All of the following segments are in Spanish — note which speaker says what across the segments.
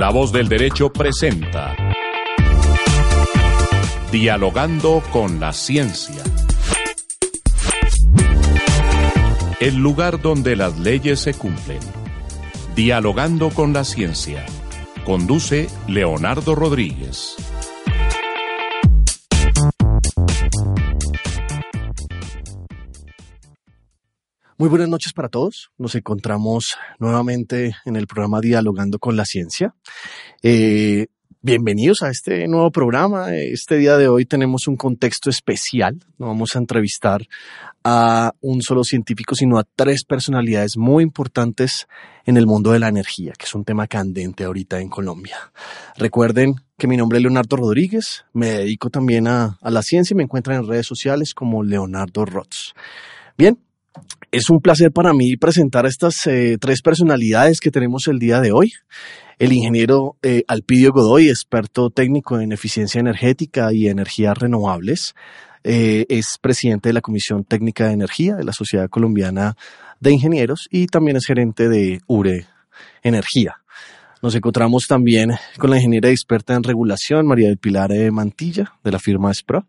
Speaker 1: La voz del derecho presenta Dialogando con la ciencia. El lugar donde las leyes se cumplen. Dialogando con la ciencia. Conduce Leonardo Rodríguez.
Speaker 2: Muy buenas noches para todos. Nos encontramos nuevamente en el programa Dialogando con la Ciencia. Eh, bienvenidos a este nuevo programa. Este día de hoy tenemos un contexto especial. No vamos a entrevistar a un solo científico, sino a tres personalidades muy importantes en el mundo de la energía, que es un tema candente ahorita en Colombia. Recuerden que mi nombre es Leonardo Rodríguez, me dedico también a, a la ciencia y me encuentran en redes sociales como Leonardo Rots. Bien, es un placer para mí presentar a estas eh, tres personalidades que tenemos el día de hoy. El ingeniero eh, Alpidio Godoy, experto técnico en eficiencia energética y energías renovables, eh, es presidente de la Comisión Técnica de Energía de la Sociedad Colombiana de Ingenieros y también es gerente de URE Energía. Nos encontramos también con la ingeniera experta en regulación, María del Pilar Mantilla, de la firma SPRA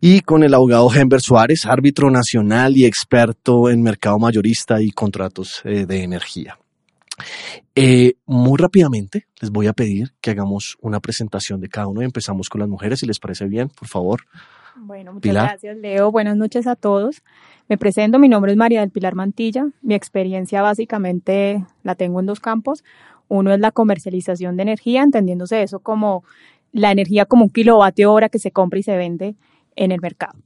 Speaker 2: y con el abogado Hember Suárez, árbitro nacional y experto en mercado mayorista y contratos eh, de energía. Eh, muy rápidamente les voy a pedir que hagamos una presentación de cada uno y empezamos con las mujeres, si les parece bien, por favor.
Speaker 3: Bueno, muchas gracias, Leo. Buenas noches a todos. Me presento, mi nombre es María del Pilar Mantilla. Mi experiencia básicamente la tengo en dos campos. Uno es la comercialización de energía, entendiéndose eso como la energía como un kilovatio hora que se compra y se vende en el mercado.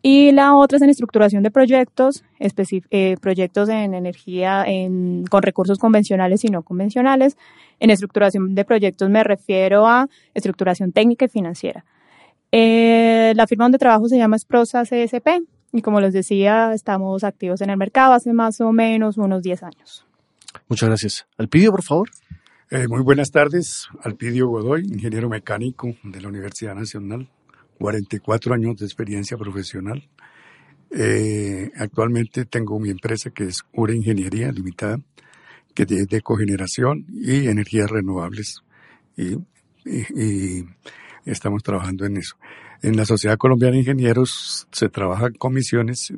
Speaker 3: Y la otra es en estructuración de proyectos, eh, proyectos en energía en, con recursos convencionales y no convencionales. En estructuración de proyectos me refiero a estructuración técnica y financiera. Eh, la firma donde trabajo se llama Esprosa CSP y como les decía, estamos activos en el mercado hace más o menos unos 10 años.
Speaker 2: Muchas gracias. Alpidio, por favor.
Speaker 4: Eh, muy buenas tardes. Alpidio Godoy, ingeniero mecánico de la Universidad Nacional 44 años de experiencia profesional. Eh, actualmente tengo mi empresa que es URA Ingeniería Limitada, que es de cogeneración y energías renovables. Y, estamos trabajando en eso. En la Sociedad Colombiana de Ingenieros se trabaja en comisiones.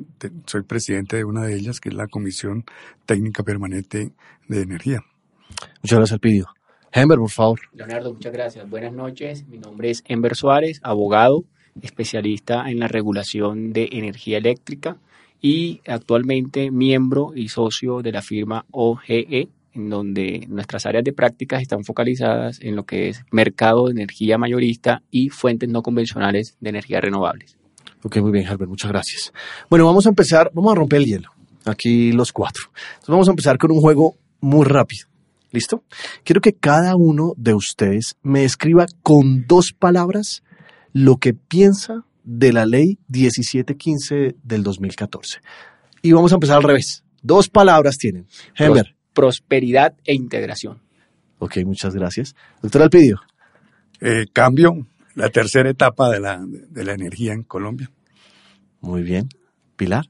Speaker 4: Soy presidente de una de ellas, que es la Comisión Técnica Permanente de Energía.
Speaker 2: Muchas gracias, Alpidio. Hember, por favor.
Speaker 5: Leonardo, muchas gracias. Buenas noches. Mi nombre es Ember Suárez, abogado, especialista en la regulación de energía eléctrica y actualmente miembro y socio de la firma OGE, en donde nuestras áreas de prácticas están focalizadas en lo que es mercado de energía mayorista y fuentes no convencionales de energía renovables.
Speaker 2: Ok, muy bien, Herbert, muchas gracias. Bueno, vamos a empezar, vamos a romper el hielo, aquí los cuatro. Entonces vamos a empezar con un juego muy rápido. ¿Listo? Quiero que cada uno de ustedes me escriba con dos palabras lo que piensa de la ley 1715 del 2014. Y vamos a empezar al revés. Dos palabras tienen. Hemer.
Speaker 5: prosperidad e integración.
Speaker 2: Ok, muchas gracias. Doctor Alpidio.
Speaker 4: Eh, cambio, la tercera etapa de la, de la energía en Colombia.
Speaker 2: Muy bien. Pilar.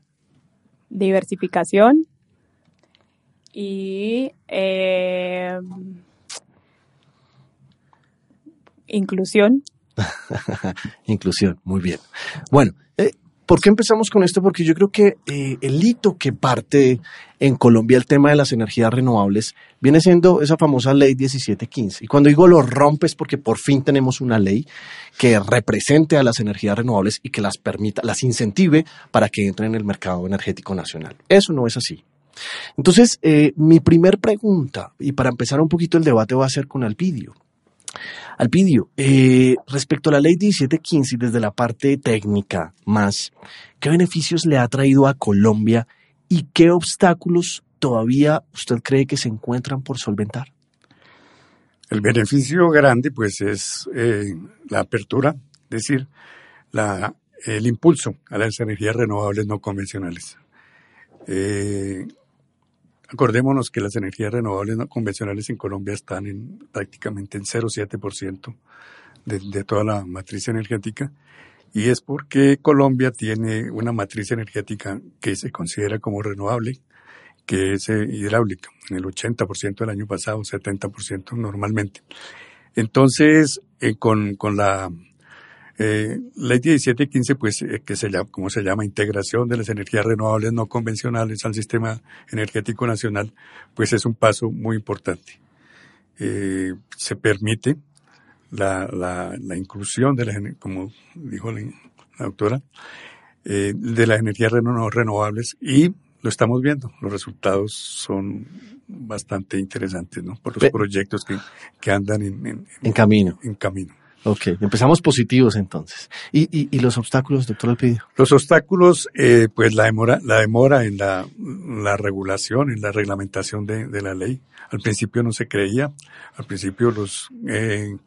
Speaker 3: Diversificación y eh, inclusión.
Speaker 2: inclusión, muy bien. Bueno, eh, ¿por qué empezamos con esto? Porque yo creo que eh, el hito que parte en Colombia el tema de las energías renovables viene siendo esa famosa ley 1715. Y cuando digo lo rompes porque por fin tenemos una ley que represente a las energías renovables y que las permita, las incentive para que entren en el mercado energético nacional. Eso no es así. Entonces, eh, mi primer pregunta, y para empezar un poquito el debate, va a ser con Alpidio. Alpidio, eh, respecto a la ley 1715 y desde la parte técnica más, ¿qué beneficios le ha traído a Colombia y qué obstáculos todavía usted cree que se encuentran por solventar?
Speaker 4: El beneficio grande, pues, es eh, la apertura, es decir, la, el impulso a las energías renovables no convencionales. Acordémonos que las energías renovables no convencionales en Colombia están en, prácticamente en 0,7% de, de toda la matriz energética y es porque Colombia tiene una matriz energética que se considera como renovable, que es eh, hidráulica, en el 80% del año pasado, 70% normalmente. Entonces, eh, con, con la eh, ley 1715, pues, eh, que se llama, como se llama, integración de las energías renovables no convencionales al sistema energético nacional, pues es un paso muy importante. Eh, se permite la, la, la, inclusión de la, como dijo la, doctora, eh, de las energías renovables y lo estamos viendo. Los resultados son bastante interesantes, ¿no? Por los proyectos que, que andan en, en,
Speaker 2: en, camino.
Speaker 4: En camino.
Speaker 2: Ok, empezamos positivos entonces. ¿Y, y, y los obstáculos, doctor Alpidio?
Speaker 4: Los obstáculos, eh, pues la demora, la demora en la, la regulación, en la reglamentación de, de, la ley. Al principio no se creía, al principio los eh,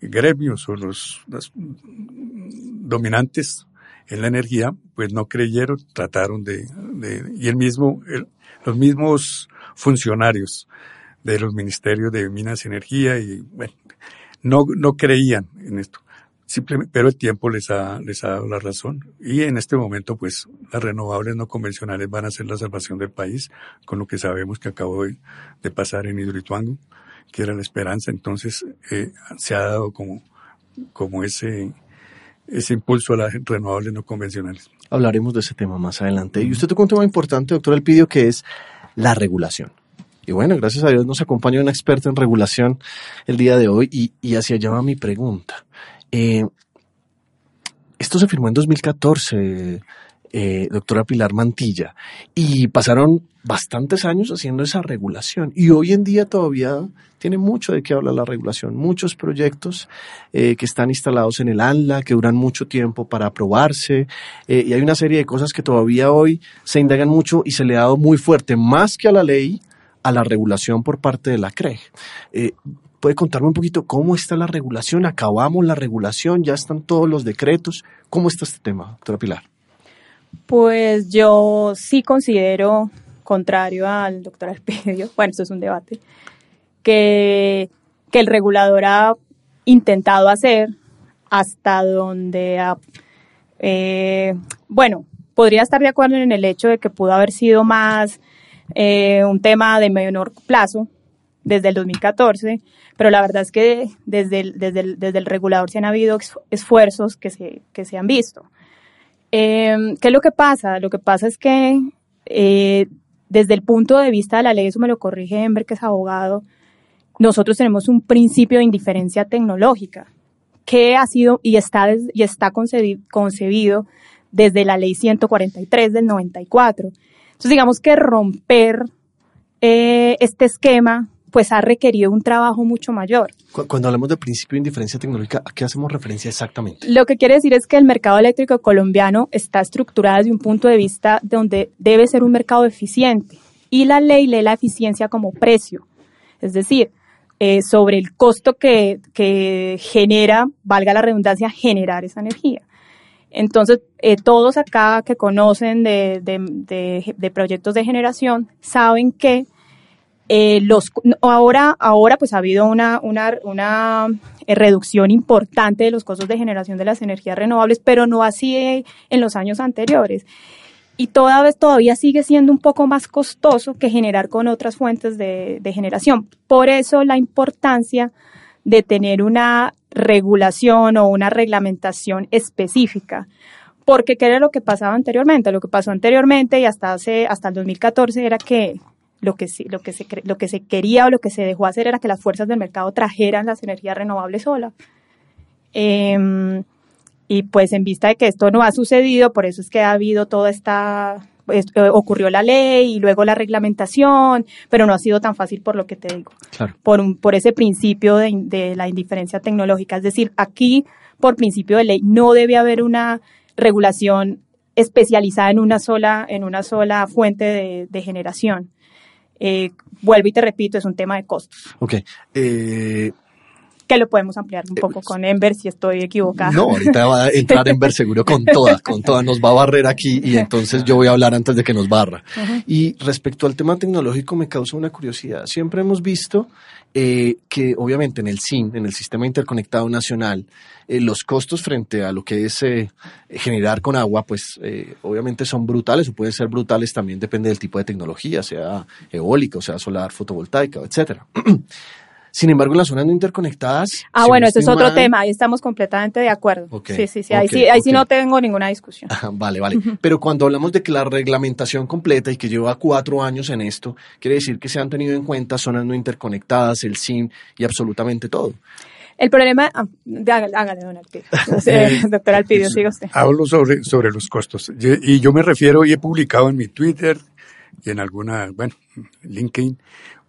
Speaker 4: gremios o los, los dominantes en la energía, pues no creyeron, trataron de, de y el mismo, el, los mismos funcionarios de los ministerios de Minas y Energía y bueno, no, no creían en esto. Simplemente, pero el tiempo les ha, les ha dado la razón. Y en este momento, pues, las renovables no convencionales van a ser la salvación del país, con lo que sabemos que acabó de, de pasar en Hidroituango, que era la esperanza. Entonces, eh, se ha dado como, como ese, ese impulso a las renovables no convencionales.
Speaker 2: Hablaremos de ese tema más adelante. Y usted tocó un tema importante, doctor Elpidio, que es la regulación. Y bueno, gracias a Dios nos acompaña un experto en regulación el día de hoy y, y hacia allá va mi pregunta. Eh, esto se firmó en 2014, eh, doctora Pilar Mantilla, y pasaron bastantes años haciendo esa regulación. Y hoy en día todavía tiene mucho de qué hablar la regulación. Muchos proyectos eh, que están instalados en el ANLA, que duran mucho tiempo para aprobarse, eh, y hay una serie de cosas que todavía hoy se indagan mucho y se le ha dado muy fuerte, más que a la ley, a la regulación por parte de la CRE. Eh, ¿Puede contarme un poquito cómo está la regulación? ¿Acabamos la regulación? ¿Ya están todos los decretos? ¿Cómo está este tema, doctora Pilar?
Speaker 3: Pues yo sí considero, contrario al doctor Arpedio, bueno, esto es un debate, que, que el regulador ha intentado hacer hasta donde ha, eh, bueno, podría estar de acuerdo en el hecho de que pudo haber sido más eh, un tema de menor plazo desde el 2014, pero la verdad es que desde el, desde desde el regulador se han habido esfuerzos que se, que se han visto. Eh, ¿Qué es lo que pasa? Lo que pasa es que eh, desde el punto de vista de la ley, eso me lo corrige Ember, que es abogado, nosotros tenemos un principio de indiferencia tecnológica que ha sido y está, y está concebido, concebido desde la ley 143 del 94. Entonces, digamos que romper eh, este esquema pues ha requerido un trabajo mucho mayor.
Speaker 2: Cuando hablamos de principio de indiferencia tecnológica, ¿a qué hacemos referencia exactamente?
Speaker 3: Lo que quiere decir es que el mercado eléctrico colombiano está estructurado desde un punto de vista donde debe ser un mercado eficiente y la ley lee la eficiencia como precio, es decir, eh, sobre el costo que, que genera, valga la redundancia, generar esa energía. Entonces, eh, todos acá que conocen de, proyectos de generación saben que eh, los, ahora, ahora pues ha habido una, una, una reducción importante de los costos de generación de las energías renovables, pero no así en los años anteriores. Y toda todavía sigue siendo un poco más costoso que generar con otras fuentes de generación. Por eso la importancia de tener una regulación o una reglamentación específica. Porque ¿qué era lo que pasaba anteriormente? Lo que pasó anteriormente y hasta hace, hasta el 2014 era que lo que, lo, que se, lo que se quería o lo que se dejó hacer era que las fuerzas del mercado trajeran las energías renovables solas. Eh, y pues en vista de que esto no ha sucedido, por eso es que ha habido toda esta, pues, ocurrió la ley y luego la reglamentación, pero no ha sido tan fácil por lo que te digo,
Speaker 2: claro.
Speaker 3: por, un, por ese principio de, de la indiferencia tecnológica. Es decir, aquí, por principio de ley, no debe haber una regulación especializada en una sola, en una sola fuente de, de generación. Eh, vuelvo y te repito, es un tema de costos.
Speaker 2: Ok. Eh,
Speaker 3: que lo podemos ampliar un poco con Ember si estoy equivocada.
Speaker 2: No, ahorita va a entrar Ember seguro con todas, con todas, nos va a barrer aquí y entonces yo voy a hablar antes de que nos barra. Y respecto al tema tecnológico me causa una curiosidad. Siempre hemos visto eh, que obviamente en el SIN, en el Sistema Interconectado Nacional, eh, los costos frente a lo que es eh, generar con agua, pues eh, obviamente son brutales o pueden ser brutales también, depende del tipo de tecnología, sea eólica, o sea solar, fotovoltaica, etcétera. Sin embargo, en las zonas no interconectadas.
Speaker 3: Ah, bueno, ese es otro tema, ahí estamos completamente de acuerdo. sí, sí, sí, ahí, sí, ahí sí no tengo ninguna discusión.
Speaker 2: vale, vale. Pero cuando hablamos de que la reglamentación completa y que lleva cuatro años en esto, quiere decir que se han tenido en cuenta zonas no interconectadas, el SIM y absolutamente todo.
Speaker 3: El problema, ah, hágale, don Alpidio. doctor Alpidio, siga usted.
Speaker 4: Hablo sobre, sobre los costos. Y yo me refiero, y he publicado en mi Twitter y en alguna, bueno, LinkedIn,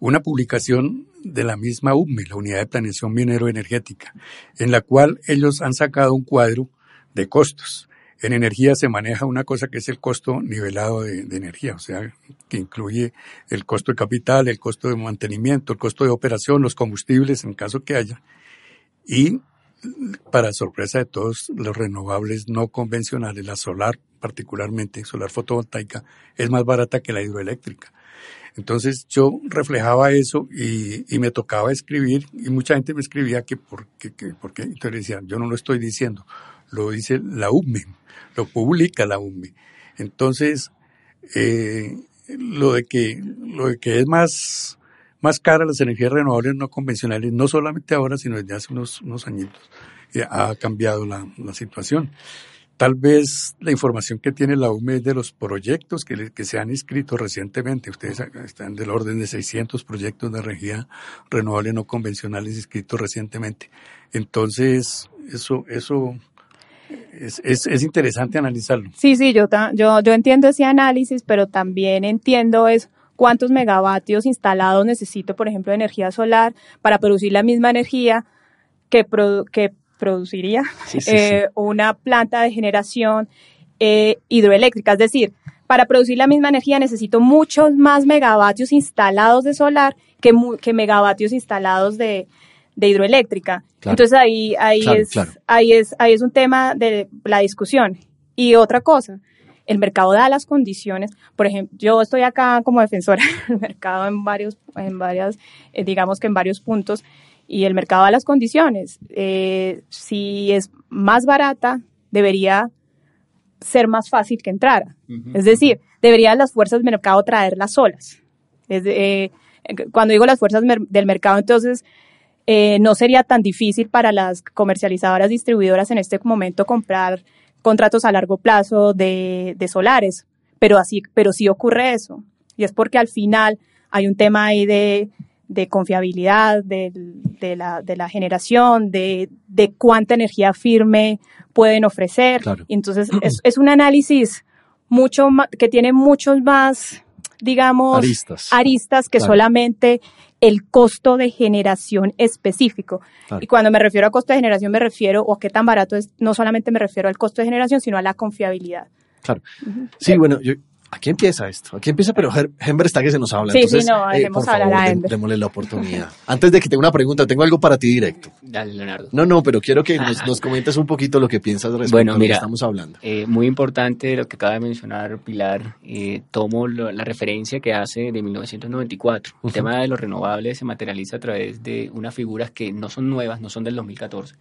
Speaker 4: una publicación de la misma UME, la Unidad de Planeación Minero Energética, en la cual ellos han sacado un cuadro de costos. En energía se maneja una cosa que es el costo nivelado de, de, energía, o sea, que incluye el costo de capital, el costo de mantenimiento, el costo de operación, los combustibles en caso que haya, y para sorpresa de todos los renovables no convencionales, la solar particularmente, solar fotovoltaica, es más barata que la hidroeléctrica. Entonces yo reflejaba eso y, y me tocaba escribir y mucha gente me escribía que por qué, porque entonces decía, yo no lo estoy diciendo, lo dice la UME, lo publica la UME. Entonces, eh, lo de que, lo de que es más, más caras las energías renovables no convencionales, no solamente ahora, sino desde hace unos, unos añitos. ha cambiado la, la, situación. Tal vez la información que tiene la UME de los proyectos que, que se han inscrito recientemente. Ustedes están del orden de 600 proyectos de energía renovable no convencionales inscritos recientemente. Entonces, eso, eso es, es, es, interesante analizarlo.
Speaker 3: Sí, sí, yo, yo, yo entiendo ese análisis, pero también entiendo es cuántos megavatios instalados necesito, por ejemplo, de energía solar para producir la misma energía que, que produciría sí, sí, eh, sí. una planta de generación eh, hidroeléctrica. Es decir, para producir la misma energía necesito muchos más megavatios instalados de solar que, que megavatios instalados de, de hidroeléctrica. Claro. Entonces ahí, ahí, claro, es, claro. ahí, es, ahí es un tema de la discusión. Y otra cosa, el mercado da las condiciones. Por ejemplo, yo estoy acá como defensora del mercado en varios, en varias, eh, digamos que en varios puntos, y el mercado da las condiciones. Eh, si es más barata, debería ser más fácil que entrara. Uh -huh. Es decir, deberían las fuerzas del mercado traerlas solas. Es de, eh, cuando digo las fuerzas del mercado, entonces eh, no sería tan difícil para las comercializadoras distribuidoras en este momento comprar contratos a largo plazo de, de, solares, pero así, pero sí ocurre eso. Y es porque al final hay un tema ahí de, de confiabilidad de, de, la, de la generación, de, de cuánta energía firme pueden ofrecer. Claro. Entonces es, es un análisis mucho más, que tiene muchos más, digamos,
Speaker 2: aristas,
Speaker 3: aristas que claro. solamente el costo de generación específico. Claro. Y cuando me refiero a costo de generación me refiero, o a qué tan barato es, no solamente me refiero al costo de generación, sino a la confiabilidad.
Speaker 2: Claro. Uh -huh. Sí, bueno, yo, aquí empieza esto, aquí empieza, pero Hember está que se nos habla.
Speaker 3: Sí,
Speaker 2: Entonces,
Speaker 3: sí, no,
Speaker 2: eh, por
Speaker 3: hablar
Speaker 2: favor,
Speaker 3: a Hember.
Speaker 2: démosle la oportunidad. Antes de que tenga una pregunta, tengo algo para ti directo.
Speaker 5: Dale, Leonardo.
Speaker 2: No, no, pero quiero que nos, nos comentes un poquito lo que piensas respecto
Speaker 5: bueno,
Speaker 2: a lo
Speaker 5: mira,
Speaker 2: que estamos hablando.
Speaker 5: Eh, muy importante lo que acaba de mencionar Pilar. Eh, tomo lo, la referencia que hace de 1994. Uh -huh. El tema de los renovables se materializa a través de unas figuras que no son nuevas, no son del 2014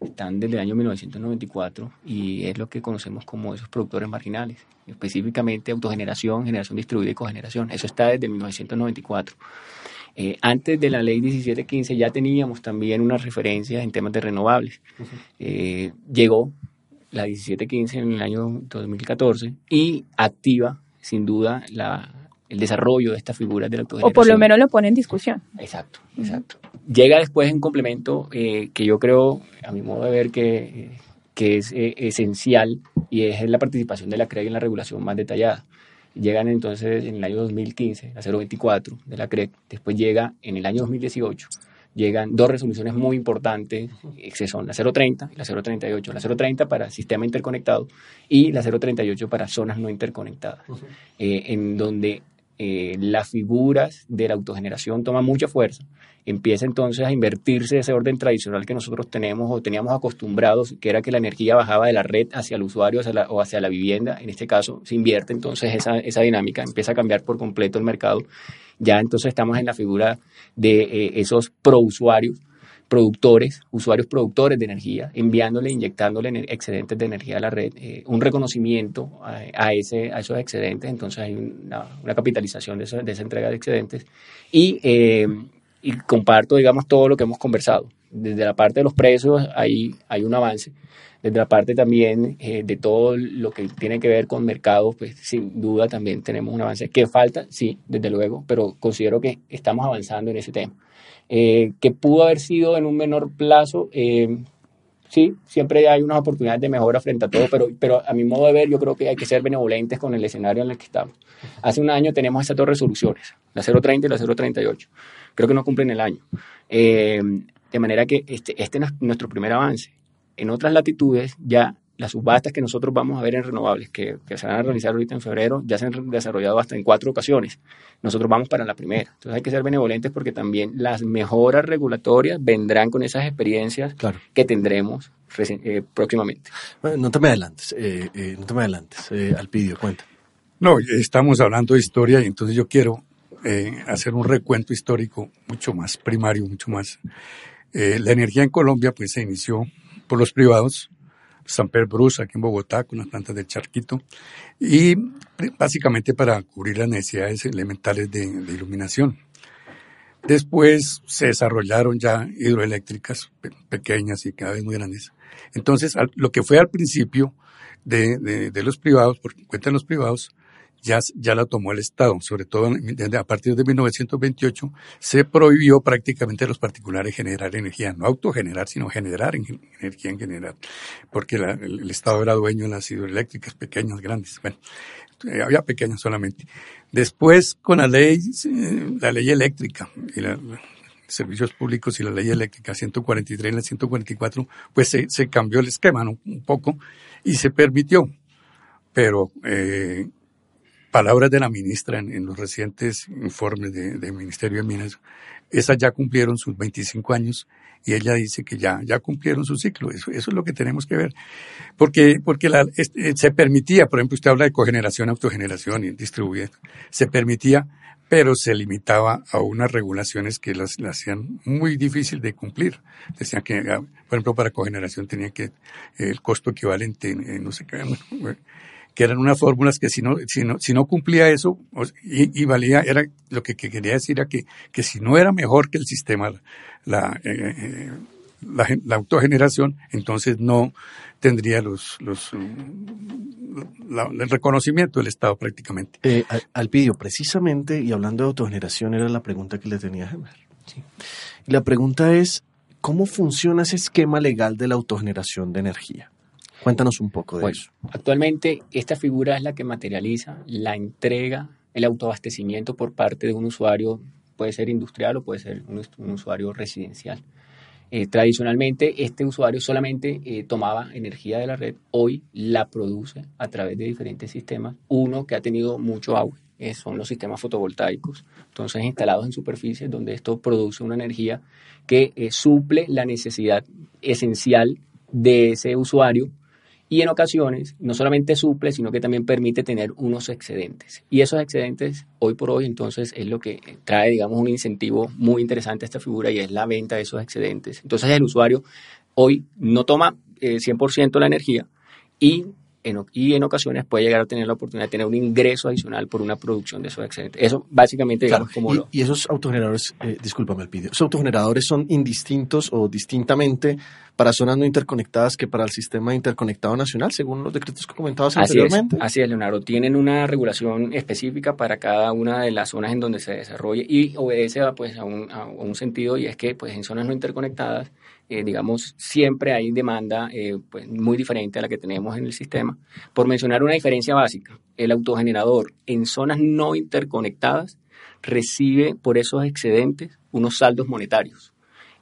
Speaker 5: están desde el año 1994 y es lo que conocemos como esos productores marginales, específicamente autogeneración, generación distribuida y cogeneración. Eso está desde 1994. Eh, antes de la ley 1715 ya teníamos también unas referencias en temas de renovables. Uh -huh. eh, llegó la 1715 en el año 2014 y activa sin duda la, el desarrollo de estas figuras de la autogeneración.
Speaker 3: O por lo menos lo pone en discusión.
Speaker 5: Exacto, exacto. Uh -huh. Llega después un complemento eh, que yo creo, a mi modo de ver, que, que es eh, esencial y es la participación de la CREG en la regulación más detallada. Llegan entonces en el año 2015, la 024 de la CREG, después llega en el año 2018 llegan dos resoluciones muy importantes, que son la 030 y la 038. La 030 para sistema interconectado y la 038 para zonas no interconectadas, uh -huh. eh, en donde eh, las figuras de la autogeneración toman mucha fuerza, empieza entonces a invertirse ese orden tradicional que nosotros tenemos o teníamos acostumbrados, que era que la energía bajaba de la red hacia el usuario o hacia la vivienda. En este caso se invierte entonces esa, esa dinámica, empieza a cambiar por completo el mercado. Ya entonces estamos en la figura de eh, esos prousuarios productores, usuarios productores de energía, enviándole, inyectándole excedentes de energía a la red, eh, un reconocimiento a, ese, a esos excedentes, entonces hay una, capitalización de, de, esa entrega de excedentes y eh, y comparto, digamos, todo lo que hemos conversado. Desde la parte de los precios hay, hay un avance. Desde la parte también eh, de todo lo que tiene que ver con mercados, pues sin duda también tenemos un avance. ¿Qué falta? Sí, desde luego, pero considero que estamos avanzando en ese tema. Eh, que pudo haber sido en un menor plazo, eh, sí, siempre hay unas oportunidades de mejora frente a todo, pero, pero a mi modo de ver yo creo que hay que ser benevolentes con el escenario en el que estamos. Hace un año tenemos estas dos resoluciones, la 030 y la 038 creo que no cumplen el año. De manera que este, este es nuestro primer avance. En otras latitudes ya las subastas que nosotros vamos a ver en renovables, que, se van a realizar ahorita en febrero, ya se han desarrollado hasta en cuatro ocasiones. Nosotros vamos para la primera. Entonces hay que ser benevolentes porque también las mejoras regulatorias vendrán con esas experiencias que tendremos eh, próximamente.
Speaker 2: no te me adelantes, eh, no te me adelantes, Alpidio, cuenta.
Speaker 4: No, estamos hablando de historia y entonces yo quiero eh, hacer un recuento histórico mucho más primario, mucho más. Eh, la energía en Colombia pues se inició por los privados, San Pedro Bruce, aquí en Bogotá, con las plantas del Charquito, y básicamente para cubrir las necesidades elementales de, iluminación. Después se desarrollaron ya hidroeléctricas pequeñas y cada vez muy grandes. Entonces, lo que fue al principio de, de, de los privados, por cuenta de los privados, ya, ya la tomó el Estado, sobre todo a partir de 1928 se prohibió prácticamente a los particulares generar energía, no autogenerar, sino generar energía en general, porque el, Estado era dueño de las hidroeléctricas pequeñas, grandes, bueno, eh, había pequeñas solamente. Después, con la ley, eh, la ley eléctrica y la, servicios públicos y la ley eléctrica 143 y la 144, pues se, se cambió el esquema un poco y se permitió. Pero eh, palabras de la ministra en, los recientes informes del de Ministerio de Minas, esas ya cumplieron sus 25 años y ella dice que ya, ya cumplieron su ciclo. Eso, eso es lo que tenemos que ver. Porque, porque la, eh, se permitía, por ejemplo, usted habla de cogeneración, autogeneración y distribuir, se permitía, pero se limitaba a unas regulaciones que las, hacían muy difícil de cumplir. Decían que, ah, por ejemplo, para cogeneración tenía que el costo equivalente, en, no sé qué, que eran unas fórmulas que si no, si no, si no cumplía eso y, valía, era lo que, quería decir era que, que si no era mejor que el sistema, la, eh, eh, la, autogeneración, entonces no tendría los, los el reconocimiento del Estado prácticamente.
Speaker 2: Eh, Alpidio, precisamente, y hablando de autogeneración, era la pregunta que le tenía a Gemer. Y la pregunta es, ¿cómo funciona ese esquema legal de la autogeneración de energía? Cuéntanos un poco de eso.
Speaker 5: Actualmente esta figura es la que materializa la entrega, el autoabastecimiento por parte de un usuario, puede ser industrial o puede ser un, usuario residencial. Eh, tradicionalmente este usuario solamente eh, tomaba energía de la red, hoy la produce a través de diferentes sistemas. Uno que ha tenido mucho auge eh, son los sistemas fotovoltaicos, entonces instalados en superficies donde esto produce una energía que suple la necesidad esencial de ese usuario y en ocasiones no solamente suple, sino que también permite tener unos excedentes. Y esos excedentes, hoy por hoy, entonces, es lo que trae, digamos, un incentivo muy interesante a esta figura y es la venta de esos excedentes. Entonces, el usuario hoy no toma 100% eh, la energía y en, y en ocasiones puede llegar a tener la oportunidad de tener un ingreso adicional por una producción de esos excedentes. Eso básicamente, digamos, como
Speaker 2: y, y esos autogeneradores, eh, discúlpame el esos autogeneradores son indistintos o distintamente para zonas no interconectadas que para el sistema interconectado nacional, según los decretos que comentabas anteriormente.
Speaker 5: así es, Leonardo. Tienen una regulación específica para cada una de las zonas en donde se desarrolle y obedece a, pues, a, un, a un sentido y es que pues, en zonas no interconectadas eh, digamos, siempre hay demanda eh, pues, muy diferente a la que tenemos en el sistema. Por mencionar una diferencia básica, el autogenerador en zonas no interconectadas recibe por esos excedentes unos saldos monetarios.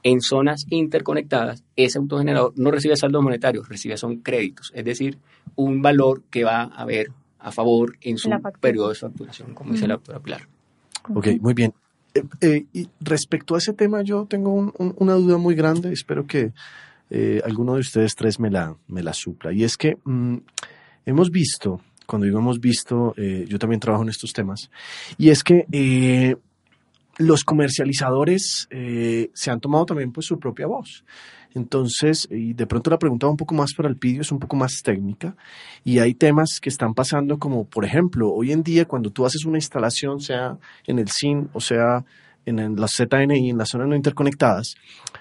Speaker 5: En zonas interconectadas, ese autogenerador no recibe saldos monetarios, recibe son créditos, es decir, un valor que va a haber a favor en su periodo de facturación, como dice la doctora Pilar.
Speaker 2: Ok, muy bien. Eh, eh, y respecto a ese tema, yo tengo una duda muy grande, espero que eh, alguno de ustedes tres me la, me la supla. Y es que mm, hemos visto, cuando digo hemos visto, yo también trabajo en estos temas, y es que los comercializadores se han tomado también pues su propia voz. Entonces, y de pronto la pregunta un poco más para el vídeo es un poco más técnica y hay temas que están pasando como, por ejemplo, hoy en día cuando tú haces una instalación, sea en el SIN o sea en la ZNI, en las zonas no interconectadas,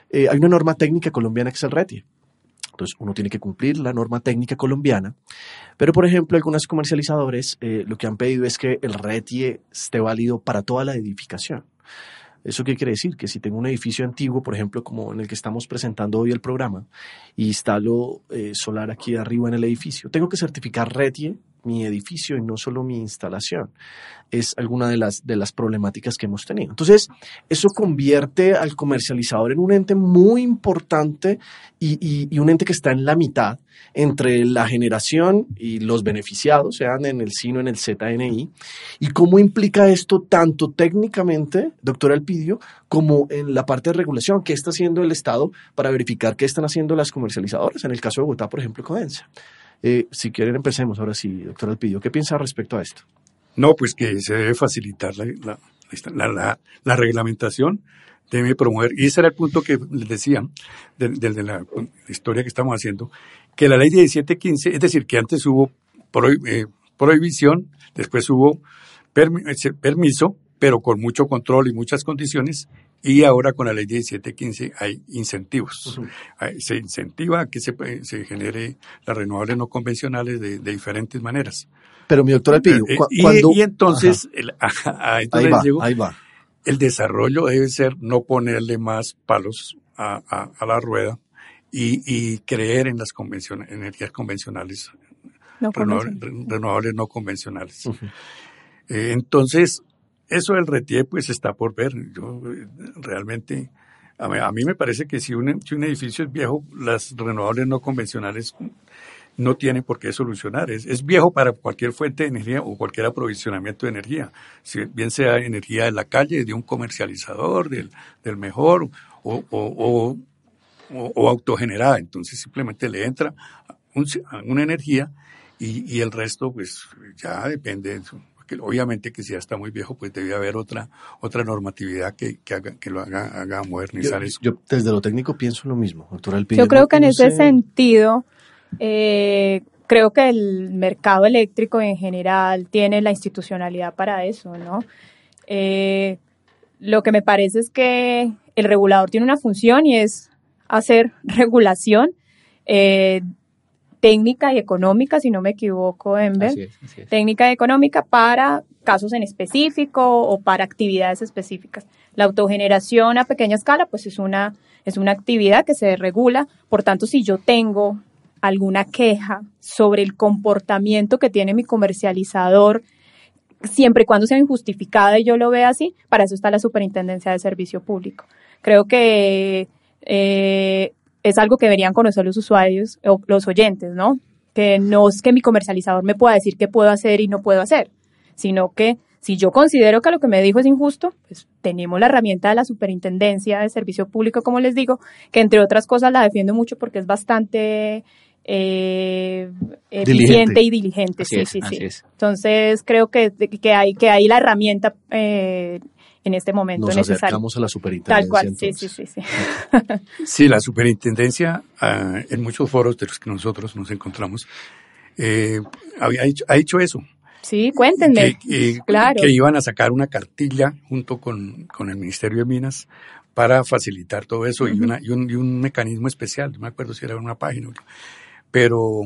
Speaker 2: eh, hay una norma técnica colombiana que es el RETIE. Entonces uno tiene que cumplir la norma técnica colombiana. Pero, por ejemplo, algunos comercializadores eh, lo que han pedido es que el RETIE esté válido para toda la edificación. ¿Eso qué quiere decir? Que si tengo un edificio antiguo, por ejemplo, como en el que estamos presentando hoy el programa, y instalo eh, solar aquí arriba en el edificio, tengo que certificar RETIE mi edificio y no solo mi instalación. Es alguna de las, de las problemáticas que hemos tenido. Entonces, eso convierte al comercializador en un ente muy importante y, y, un ente que está en la mitad entre la generación y los beneficiados, sean en el SINO, en el ZNI, y cómo implica esto tanto técnicamente, doctor Alpidio, como en la parte de regulación. ¿Qué está haciendo el Estado para verificar qué están haciendo las comercializadoras? En el caso de Bogotá, por ejemplo, Codensa. Eh, si quieren, empecemos ahora sí, doctor Alpidio. ¿Qué piensa respecto a esto?
Speaker 4: No, pues que se debe facilitar la, la, reglamentación, debe promover, y ese era el punto que les decía, de, la historia que estamos haciendo, que la ley 1715, es decir, que antes hubo eh, prohibición, después hubo eh, permiso, pero con mucho control y muchas condiciones, y ahora con la ley 1715 hay incentivos. Se incentiva a que se, se genere las renovables no convencionales de, diferentes maneras.
Speaker 2: Pero mi doctor Alpidio,
Speaker 4: eh, y, entonces, el, ahí, va, el desarrollo debe ser no ponerle más palos a, la rueda y, creer en las energías convencionales, renovables, no convencionales. Eh, entonces, eso del RETIE pues está por ver. Yo realmente, a mí, me parece que si un, si un edificio es viejo, las renovables no convencionales no tienen por qué solucionar. Es, es, viejo para cualquier fuente de energía o cualquier aprovisionamiento de energía, si bien sea energía de la calle, de un comercializador, del, del mejor o, o, o, autogenerada. Entonces simplemente le entra una energía y, y, el resto pues ya depende de que obviamente que si ya está muy viejo, pues debe haber otra, otra normatividad que, que, haga, que lo haga, haga modernizar eso.
Speaker 2: Yo desde lo técnico pienso lo mismo, doctor
Speaker 3: Yo creo que en ese sentido, eh, creo que el mercado eléctrico en general tiene la institucionalidad para eso, ¿no? Eh, lo que me parece es que el regulador tiene una función y es hacer regulación eh, técnica y económica, si no me equivoco, Enver. Técnica y económica para casos en específico o para actividades específicas. La autogeneración a pequeña escala, pues es una, es una actividad que se regula. Por tanto, si yo tengo alguna queja sobre el comportamiento que tiene mi comercializador, siempre y cuando sea injustificada y yo lo vea así, para eso está la Superintendencia de Servicio Público. Creo que eh, es algo que deberían conocer los usuarios o los oyentes, ¿no? Que no es que mi comercializador me pueda decir qué puedo hacer y no puedo hacer, sino que si yo considero que lo que me dijo es injusto, pues tenemos la herramienta de la Superintendencia de Servicio Público, como les digo, que entre otras cosas la defiendo mucho porque es bastante eh, eficiente y diligente. sí, sí, sí. Entonces creo que, que, hay, que hay la herramienta eh, en este momento
Speaker 2: Nos acercamos a la superintendencia. Tal cual,
Speaker 3: sí, sí, sí, sí.
Speaker 4: sí, la superintendencia, ah, en muchos foros de los que nosotros nos encontramos, eh, había ha hecho eso.
Speaker 3: Sí, cuéntenme.
Speaker 4: Que, claro. que iban a sacar una cartilla junto con, con el Ministerio de Minas para facilitar todo eso y, una, y, un, y, un, mecanismo especial. No me acuerdo si era una página pero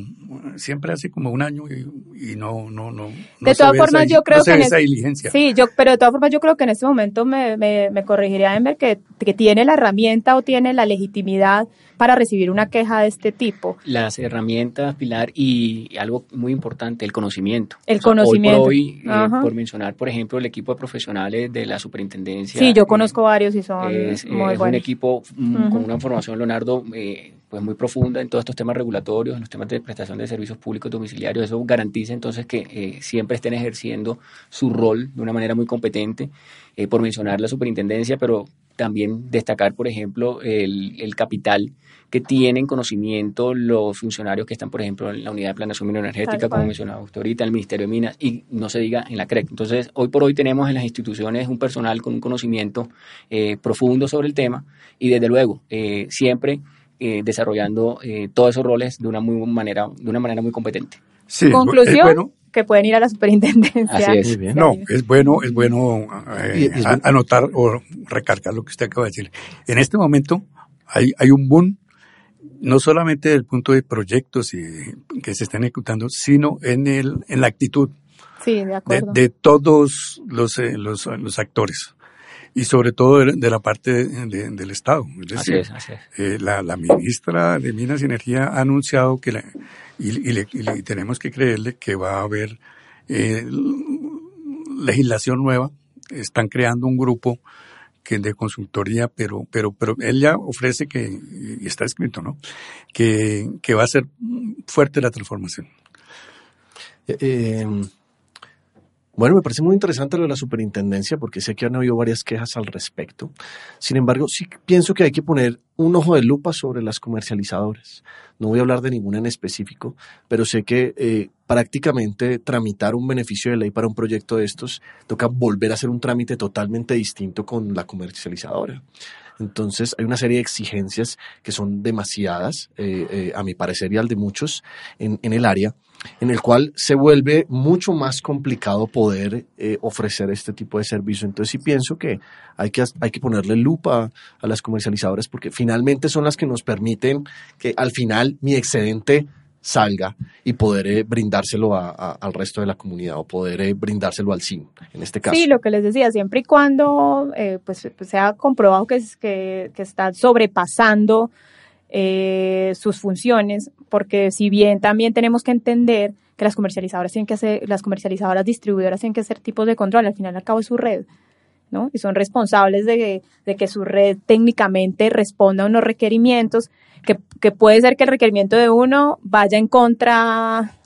Speaker 4: siempre hace como un año y, no, no, no.
Speaker 3: De todas formas, yo creo que.
Speaker 4: esa diligencia.
Speaker 3: Sí, yo, pero de todas formas, yo creo que en este momento me, me, me corregiría Ember que, que tiene la herramienta o tiene la legitimidad para recibir una queja de este tipo.
Speaker 5: Las herramientas, Pilar, y algo muy importante, el conocimiento.
Speaker 3: El conocimiento.
Speaker 5: Hoy por, hoy, eh, por mencionar, por ejemplo, el equipo de profesionales de la superintendencia.
Speaker 3: Sí, yo conozco varios y son
Speaker 5: es, muy es un equipo mm, con una formación, Leonardo, eh, pues muy profunda en todos estos temas regulatorios, en los temas de prestación de servicios públicos domiciliarios. Eso garantiza entonces que eh, siempre estén ejerciendo su rol de una manera muy competente, eh, por mencionar la superintendencia, pero también destacar, por ejemplo, el, capital que tienen conocimiento los funcionarios que están, por ejemplo, en la unidad de planeación energética, como mencionaba usted ahorita, el Ministerio de Minas, y no se diga en la CREC. Entonces, hoy por hoy tenemos en las instituciones un personal con un conocimiento eh, profundo sobre el tema y, desde luego, eh, siempre eh, desarrollando todos esos roles de una, muy manera, de una manera muy competente.
Speaker 3: Sí, Conclusión, que pueden ir a la superintendencia.
Speaker 4: No, es bueno, es bueno eh, anotar o recargar lo que usted acaba de decir. En este momento hay, hay un boom, no solamente desde el punto de proyectos y, que se están ejecutando, sino en, el, en la actitud de, todos los, eh, los, los, actores y sobre todo de, la parte del Estado. Es decir, eh, la, la, ministra de Minas y Energía ha anunciado que la, y, le, tenemos que creerle que va a haber eh, legislación nueva. Están creando un grupo que de consultoría, pero, pero, pero él ya ofrece que, y está escrito, ¿no? Que, que va a ser fuerte la transformación.
Speaker 2: Eh, eh bueno, me parece muy interesante lo de la superintendencia porque sé que han habido varias quejas al respecto. Sin embargo, sí pienso que hay que poner un ojo de lupa sobre las comercializadoras. No voy a hablar de ninguna en específico, pero sé que eh, prácticamente tramitar un beneficio de ley para un proyecto de estos toca volver a hacer un trámite totalmente distinto con la comercializadora. Entonces hay una serie de exigencias que son demasiadas, eh, eh, a mi parecer y al de muchos en, en el área en el cual se vuelve mucho más complicado poder eh, ofrecer este tipo de servicio. Entonces sí pienso que hay que, hay que ponerle lupa a las comercializadoras porque finalmente son las que nos permiten que al final mi excedente salga y poder eh, brindárselo al resto de la comunidad o poder eh, brindárselo al CIN, en este caso.
Speaker 3: Sí, lo que les decía, siempre y cuando pues, pues, se ha comprobado que, que, que está sobrepasando eh, sus funciones, porque si bien también tenemos que entender que las comercializadoras tienen que hacer, las comercializadoras distribuidoras tienen que hacer tipos de control, al final y al cabo es su red, ¿no? Y son responsables de, que su red técnicamente responda a unos requerimientos, que, que puede ser que el requerimiento de uno vaya en contra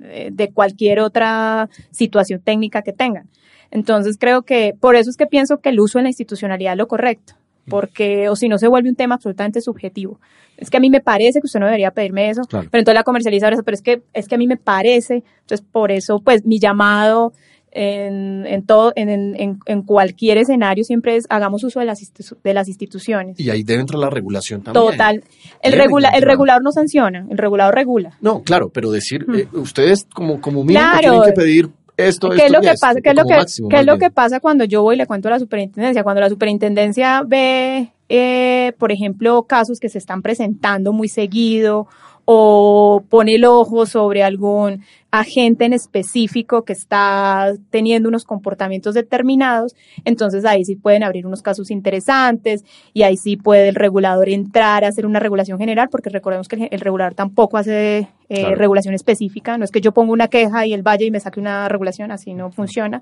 Speaker 3: eh, de cualquier otra situación técnica que tengan. Entonces creo que por eso es que pienso que el uso en la institucionalidad es lo correcto porque o si no se vuelve un tema absolutamente subjetivo. Es que a mí me parece que usted no debería pedirme eso, pero entonces la comercializadora, pero es que es que a mí me parece, entonces por eso pues mi llamado en, en todo en, en, en, cualquier escenario siempre es hagamos uso de las de las instituciones.
Speaker 2: Y ahí debe entrar la regulación también.
Speaker 3: Total. El regula, el regulador no sanciona, el regulador regula.
Speaker 2: No, claro, pero decir eh, ustedes como como mínimo tienen que pedir esto,
Speaker 3: ¿Qué es lo que pasa? ¿Qué es lo que, ¿qué es lo que pasa cuando yo voy y le cuento a la superintendencia? Cuando la superintendencia ve, eh, por ejemplo, casos que se están presentando muy seguido o pone el ojo sobre algún agente en específico que está teniendo unos comportamientos determinados, entonces ahí sí pueden abrir unos casos interesantes y ahí sí puede el regulador entrar a hacer una regulación general, porque recordemos que el, regulador tampoco hace eh, regulación específica, no es que yo ponga una queja y él vaya y me saque una regulación, así no funciona.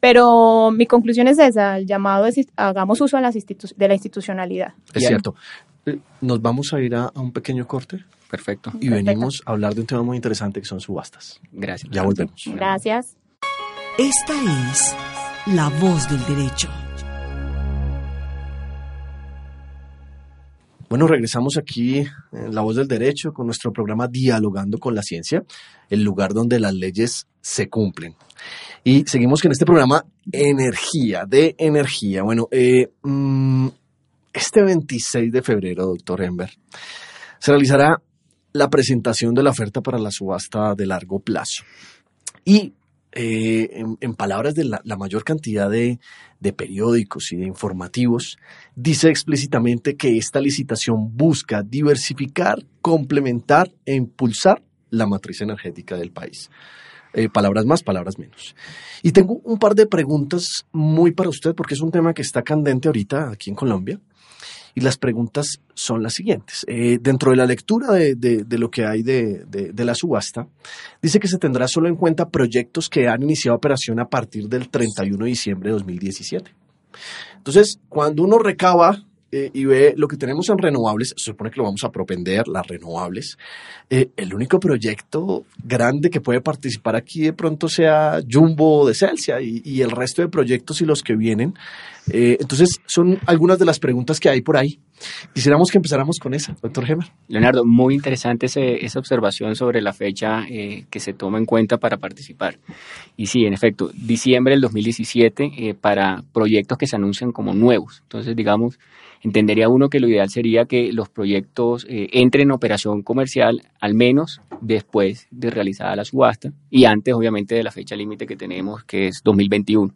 Speaker 3: Pero mi conclusión es esa, el llamado es hagamos uso de, las de la institucionalidad.
Speaker 2: Es cierto. Eh, Nos vamos a ir a un pequeño corte.
Speaker 5: Perfecto.
Speaker 2: Y venimos a hablar de un tema muy interesante que son subastas.
Speaker 5: Gracias.
Speaker 2: Ya volvemos.
Speaker 3: Gracias.
Speaker 6: Esta es la voz del derecho.
Speaker 2: Bueno, regresamos aquí en La Voz del Derecho con nuestro programa Dialogando con la Ciencia, el lugar donde las leyes se cumplen. Y seguimos con este programa Energía, de energía. Bueno, eh, mm, este 26 de febrero, doctor Ember, se realizará la presentación de la oferta para la subasta de largo plazo. Y eh, en, palabras de la, mayor cantidad de, periódicos y de informativos, dice explícitamente que esta licitación busca diversificar, complementar e impulsar la matriz energética del país. Eh, palabras más, palabras menos. Y tengo un par de preguntas muy para usted, porque es un tema que está candente ahorita aquí en Colombia. Y las preguntas son las siguientes. Eh, dentro de la lectura de, lo que hay de, la subasta, dice que se tendrá solo en cuenta proyectos que han iniciado operación a partir del 31 de diciembre de 2017. Entonces, cuando uno recaba eh, y ve lo que tenemos en renovables, se supone que lo vamos a propender, las renovables, eh, el único proyecto grande que puede participar aquí de pronto sea Jumbo de Celsia y, y el resto de proyectos y los que vienen. Eh, entonces, son algunas de las preguntas que hay por ahí. Quisiéramos que empezáramos con esa, doctor Gemer.
Speaker 5: Leonardo, muy interesante ese, esa observación sobre la fecha eh, que se toma en cuenta para participar. Y sí, en efecto, diciembre del 2017 eh, para proyectos que se anuncian como nuevos. Entonces, digamos, entendería uno que lo ideal sería que los proyectos eh, entren en operación comercial al menos después de realizada la subasta y antes, obviamente, de la fecha límite que tenemos, que es 2021.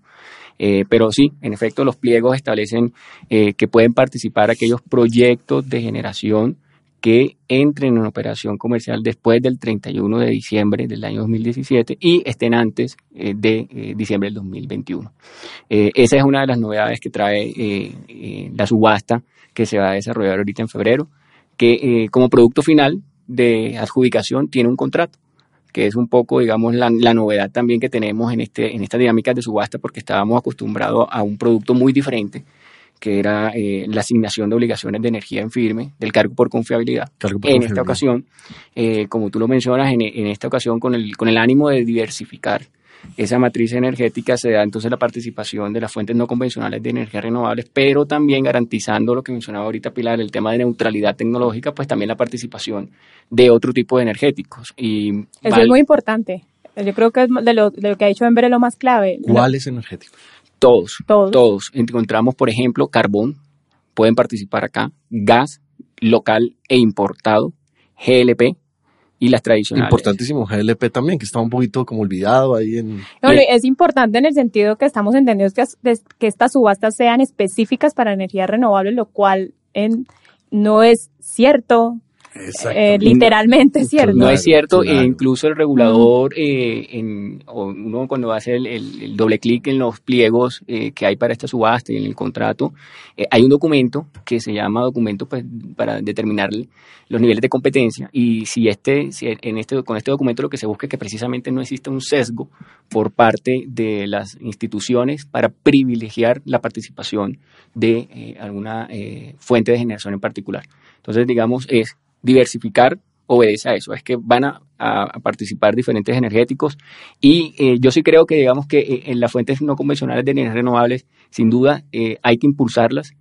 Speaker 5: Eh, pero sí, en efecto, los pliegos establecen eh, que pueden participar aquellos proyectos de generación que entren en operación comercial después del 31 de diciembre del año 2017 y estén antes eh, de diciembre del 2021. Eh, esa es una de las novedades que trae la subasta que se va a desarrollar ahorita en febrero, que como producto final de adjudicación tiene un contrato que es un poco, digamos, la, la, novedad también que tenemos en, este, en esta dinámica de subasta, porque estábamos acostumbrados a un producto muy diferente, que era eh, la asignación de obligaciones de energía en firme del cargo por confiabilidad.
Speaker 2: Cargo por
Speaker 5: en
Speaker 2: confiabilidad.
Speaker 5: esta ocasión, eh, como tú lo mencionas, en, en, esta ocasión con el, con el ánimo de diversificar esa matriz energética se da entonces la participación de las fuentes no convencionales de energía renovables, pero también garantizando lo que mencionaba ahorita Pilar, el tema de neutralidad tecnológica, pues también la participación de otro tipo de energéticos. Y
Speaker 3: Eso vale, es muy importante. Yo creo que es de lo, de lo que ha dicho Ember es lo más clave.
Speaker 2: ¿Cuáles energéticos?
Speaker 5: Todos, todos, todos. Encontramos, por ejemplo, carbón, pueden participar acá, gas local e importado, GLP y las tradicionales.
Speaker 2: Importantísimo GLP también, que está un poquito como olvidado ahí en...
Speaker 3: No, es importante en el sentido que estamos entendiendo que, que estas subastas sean específicas para energías renovables, lo cual en, no es cierto eh, literalmente es cierto.
Speaker 5: No es cierto, claro. e incluso el regulador, eh, en, uno cuando hace el, el, el doble clic en los pliegos eh, que hay para esta subasta y en el contrato, eh, hay un documento que se llama documento pues, para determinar los niveles de competencia y si este, si en este, con este documento lo que se busca es que precisamente no exista un sesgo por parte de las instituciones para privilegiar la participación de eh, alguna fuente de generación en particular. Entonces, digamos, es diversificar obedece a eso, es que van a, participar diferentes energéticos y eh, yo sí creo que digamos que eh, en las fuentes no convencionales de energías renovables, sin duda eh, hay que impulsarlas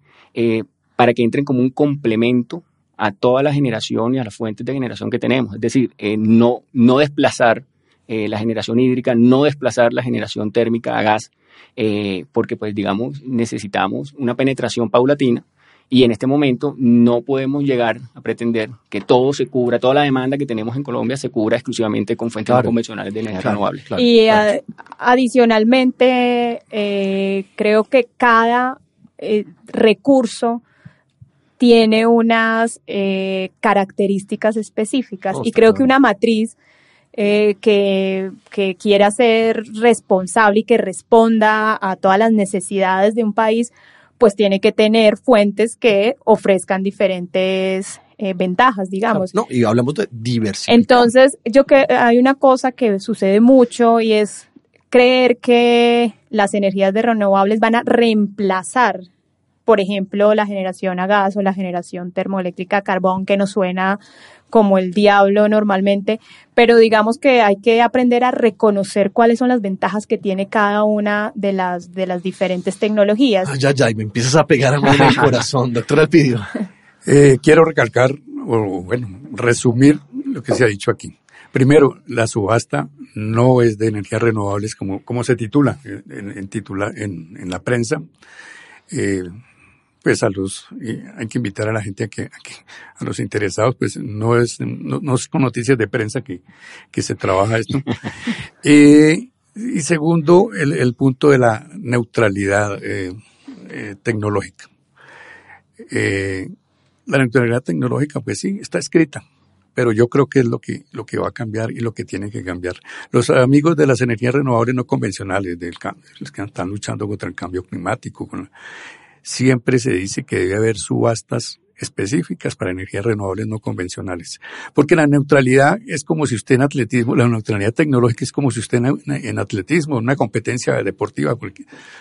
Speaker 5: para que entren como un complemento a toda la generación y a las fuentes de generación que tenemos, es decir, no, no desplazar la generación hídrica, no desplazar la generación térmica a gas, porque pues digamos necesitamos una penetración paulatina y en este momento no podemos llegar a pretender que todo se cubra, toda la demanda que tenemos en Colombia se cubra exclusivamente con fuentes claro. no convencionales de energía
Speaker 2: claro,
Speaker 5: renovable.
Speaker 3: Claro, y ad adicionalmente, eh, creo que cada eh, recurso tiene unas eh, características específicas oh, y creo que una matriz eh, que, que, quiera ser responsable y que responda a todas las necesidades de un país, pues tiene que tener fuentes que ofrezcan diferentes eh, ventajas, digamos.
Speaker 2: No, y hablamos de diversidad.
Speaker 3: Entonces, yo que hay una cosa que sucede mucho y es creer que las energías de renovables van a reemplazar, por ejemplo, la generación a gas o la generación termoeléctrica a carbón, que nos suena como el diablo normalmente, pero digamos que hay que aprender a reconocer cuáles son las ventajas que tiene cada una de las, de las diferentes tecnologías.
Speaker 2: Ay, ay, ay, me empiezas a pegar a mí en el corazón, doctor Alpidio.
Speaker 4: Eh, quiero recalcar, o bueno, resumir lo que se ha dicho aquí. Primero, la subasta no es de energías renovables como, como se titula en, en, titula, en, en la prensa. Eh, pues a los eh, hay que invitar a la gente a que, a que a los interesados pues no es no, no, es con noticias de prensa que, que se trabaja esto eh, y segundo el, el, punto de la neutralidad eh, tecnológica la neutralidad tecnológica pues sí está escrita pero yo creo que es lo que, lo que va a cambiar y lo que tiene que cambiar. Los amigos de las energías renovables no convencionales, del, los que están luchando contra el cambio climático, con, siempre se dice que debe haber subastas específicas para energías renovables no convencionales. Porque la neutralidad es como si usted en atletismo, la neutralidad tecnológica es como si usted en, en atletismo, en una competencia deportiva,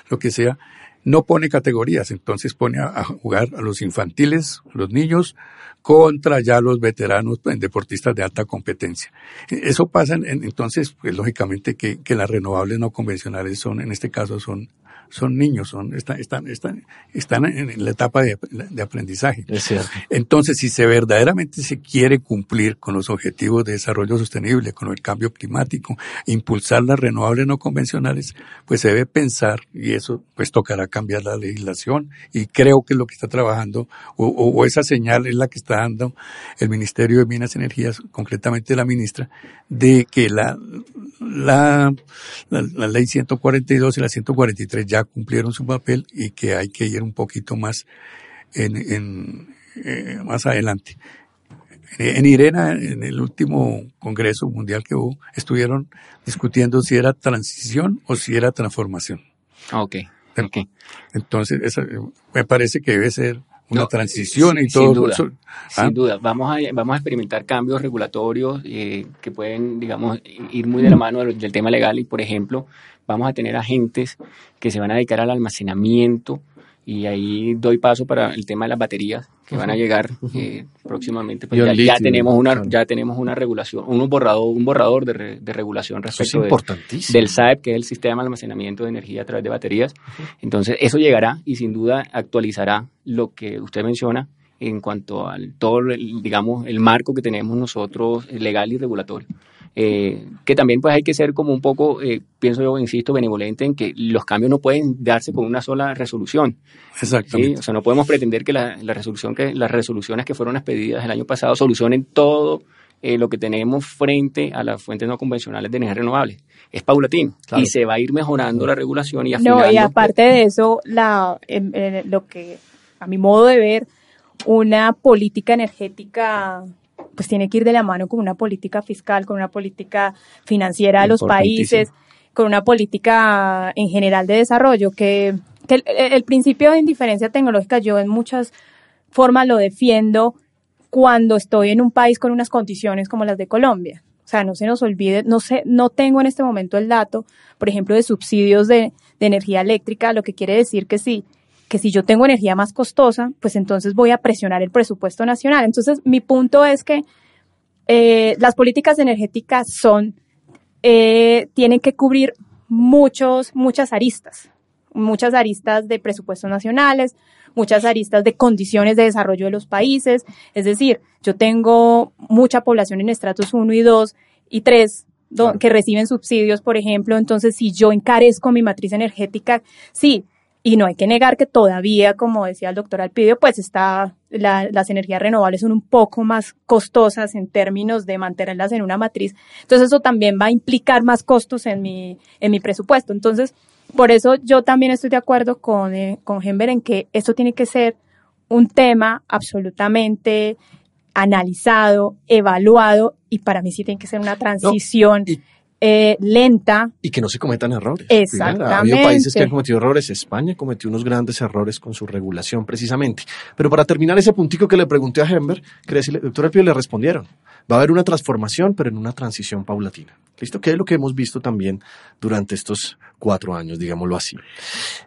Speaker 4: lo que sea, no pone categorías, entonces pone a, jugar a los infantiles, los niños, contra ya los veteranos pues, deportistas de alta competencia. Eso pasa entonces, pues lógicamente que, que las renovables no convencionales son, en este caso son son niños, son, están, están, están, están en la etapa de, de aprendizaje. Entonces, si se verdaderamente se quiere cumplir con los objetivos de desarrollo sostenible, con el cambio climático, impulsar las renovables no convencionales, pues se debe pensar, y eso pues tocará cambiar la legislación, y creo que es lo que está trabajando, o, o esa señal es la que está dando el Ministerio de Minas y Energías, concretamente la ministra, de que la, la, la, la ley 142 y la 143 ya cumplieron su papel y que hay que ir un poquito más en, en eh, más adelante. En Irena, en el último Congreso Mundial que hubo, estuvieron discutiendo si era transición o si era transformación.
Speaker 5: Ok. okay.
Speaker 4: Entonces, me parece que debe ser una transición y todo.
Speaker 5: Sin duda,
Speaker 4: ¿Ah?
Speaker 5: sin duda. Vamos a, vamos a experimentar cambios regulatorios eh, que pueden, digamos, ir muy de la mano del, tema legal y, por ejemplo, vamos a tener agentes que se van a dedicar al almacenamiento y ahí doy paso para el tema de las baterías que van a llegar eh, próximamente. Pues ya, tenemos una ya tenemos una regulación, un borrador, un borrador de, de regulación respecto del SAEP, que es el sistema de almacenamiento de energía a través de baterías. Entonces eso llegará y sin duda actualizará lo que usted menciona en cuanto al todo, digamos, el marco que tenemos nosotros legal y regulatorio. Eh, que también pues hay que ser como un poco, eh, pienso yo, insisto, benevolente en que los cambios no pueden darse con una sola resolución.
Speaker 4: Exactamente.
Speaker 5: O sea, no podemos pretender que la, resolución que las resoluciones que fueron expedidas el año pasado solucionen todo eh, lo que tenemos frente a las fuentes no convencionales de energía renovable. Es paulatino y se va a ir mejorando la regulación y
Speaker 3: afinando. No, y aparte de eso, la, lo que a mi modo de ver, una política energética pues tiene que ir de la mano con una política fiscal, con una política financiera de los países, con una política en general de desarrollo, que, el, principio de indiferencia tecnológica yo en muchas formas lo defiendo cuando estoy en un país con unas condiciones como las de Colombia. O sea, no se nos olvide, no sé, no tengo en este momento el dato, por ejemplo, de subsidios de, de energía eléctrica, lo que quiere decir que sí, que si yo tengo energía más costosa, pues entonces voy a presionar el presupuesto nacional. Entonces, mi punto es que eh, las políticas energéticas son, eh, tienen que cubrir muchos, muchas aristas, muchas aristas de presupuestos nacionales, muchas aristas de condiciones de desarrollo de los países. Es decir, yo tengo mucha población en estratos 1 y 2 y 3 que reciben subsidios, por ejemplo. Entonces, si yo encarezco mi matriz energética, sí, y no hay que negar que todavía, como decía el doctor Alpidio, pues está, las energías renovables son un poco más costosas en términos de mantenerlas en una matriz. Entonces eso también va a implicar más costos en mi, en mi presupuesto. Entonces, por eso yo también estoy de acuerdo con, eh, con Gember en que esto tiene que ser un tema absolutamente analizado, evaluado y para mí sí tiene que ser una transición. Eh, lenta.
Speaker 2: Y que no se cometan errores.
Speaker 3: Exactamente. Ha
Speaker 2: habido países que han cometido errores. España cometió unos grandes errores con su regulación, precisamente. Pero para terminar ese puntico que le pregunté a Hember, quería decirle, doctor Alpio, le respondieron. Va a haber una transformación, pero en una transición paulatina. ¿Listo? Que es lo que hemos visto también durante estos cuatro años, digámoslo así.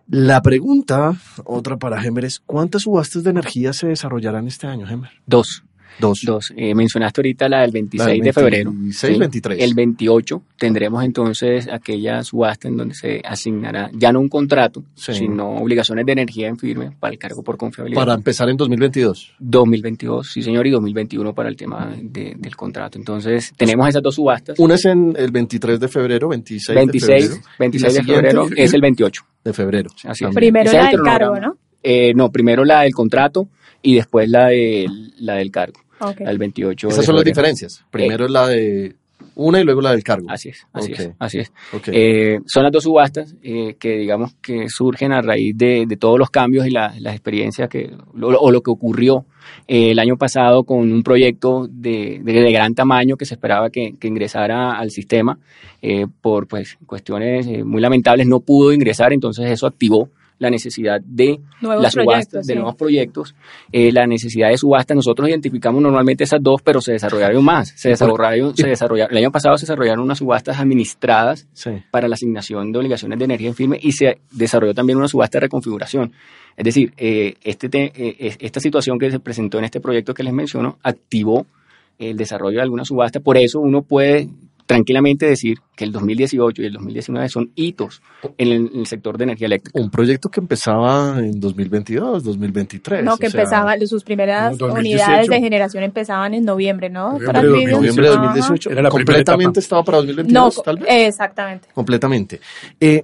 Speaker 2: La pregunta, otra para Hember, es ¿cuántas subastas de energía se desarrollarán este año, Hember?
Speaker 5: Dos.
Speaker 2: Dos.
Speaker 5: Dos. Eh, mencionaste ahorita la del 26 de febrero.
Speaker 2: 26, 23.
Speaker 5: El 28 tendremos entonces aquella subasta en donde se asignará ya no un contrato, sino obligaciones de energía en firme para el cargo por confiabilidad.
Speaker 2: Para empezar en 2022.
Speaker 5: 2022, sí señor, y 2021 para el tema del contrato. Entonces tenemos esas dos subastas.
Speaker 2: Una es en el 23 de febrero, 26,
Speaker 5: 26
Speaker 2: de febrero.
Speaker 5: 26 de febrero es el 28.
Speaker 2: De febrero.
Speaker 3: Así Primero la del cargo, ¿no?
Speaker 5: Eh, no, primero la del contrato y después la, de, la del cargo. Al 28.
Speaker 2: Esas son las diferencias. Primero es la de una y luego la del cargo.
Speaker 5: Así es, así es. Así es. Eh, son las dos subastas eh, que digamos que surgen a raíz de, todos los cambios y las experiencias que, o lo que ocurrió eh, el año pasado con un proyecto de, de, gran tamaño que se esperaba que, que ingresara al sistema. por pues cuestiones muy lamentables no pudo ingresar, entonces eso activó la necesidad de
Speaker 3: Nuevos
Speaker 5: las subastas, de
Speaker 3: sí.
Speaker 5: nuevos proyectos, eh, la necesidad de subastas. Nosotros identificamos normalmente esas dos, pero se desarrollaron más. Se desarrollaron, se desarrollaron, el año pasado se desarrollaron unas subastas administradas
Speaker 2: Sí.
Speaker 5: para la asignación de obligaciones de energía en firme y se desarrolló también una subasta de reconfiguración. Es decir, eh, este te- eh, es- esta situación que se presentó en este proyecto que les menciono activó el desarrollo de alguna subasta. Por eso uno puede tranquilamente decir que el 2018 y el 2019 son hitos en el, en el sector de energía eléctrica.
Speaker 2: Un proyecto que empezaba en 2022, 2023.
Speaker 3: No, que
Speaker 2: o sea,
Speaker 3: empezaba, sus primeras
Speaker 4: No, 2018.
Speaker 3: unidades de generación empezaban en noviembre, ¿no?
Speaker 4: Noviembre
Speaker 3: Para
Speaker 4: de
Speaker 3: Trivium?
Speaker 2: Noviembre de
Speaker 3: Ajá.
Speaker 2: 2018.
Speaker 4: Era la primera
Speaker 2: completamente
Speaker 4: etapa.
Speaker 2: estaba para
Speaker 3: No,
Speaker 2: 2022, tal vez.
Speaker 3: exactamente.
Speaker 2: Completamente. Eh,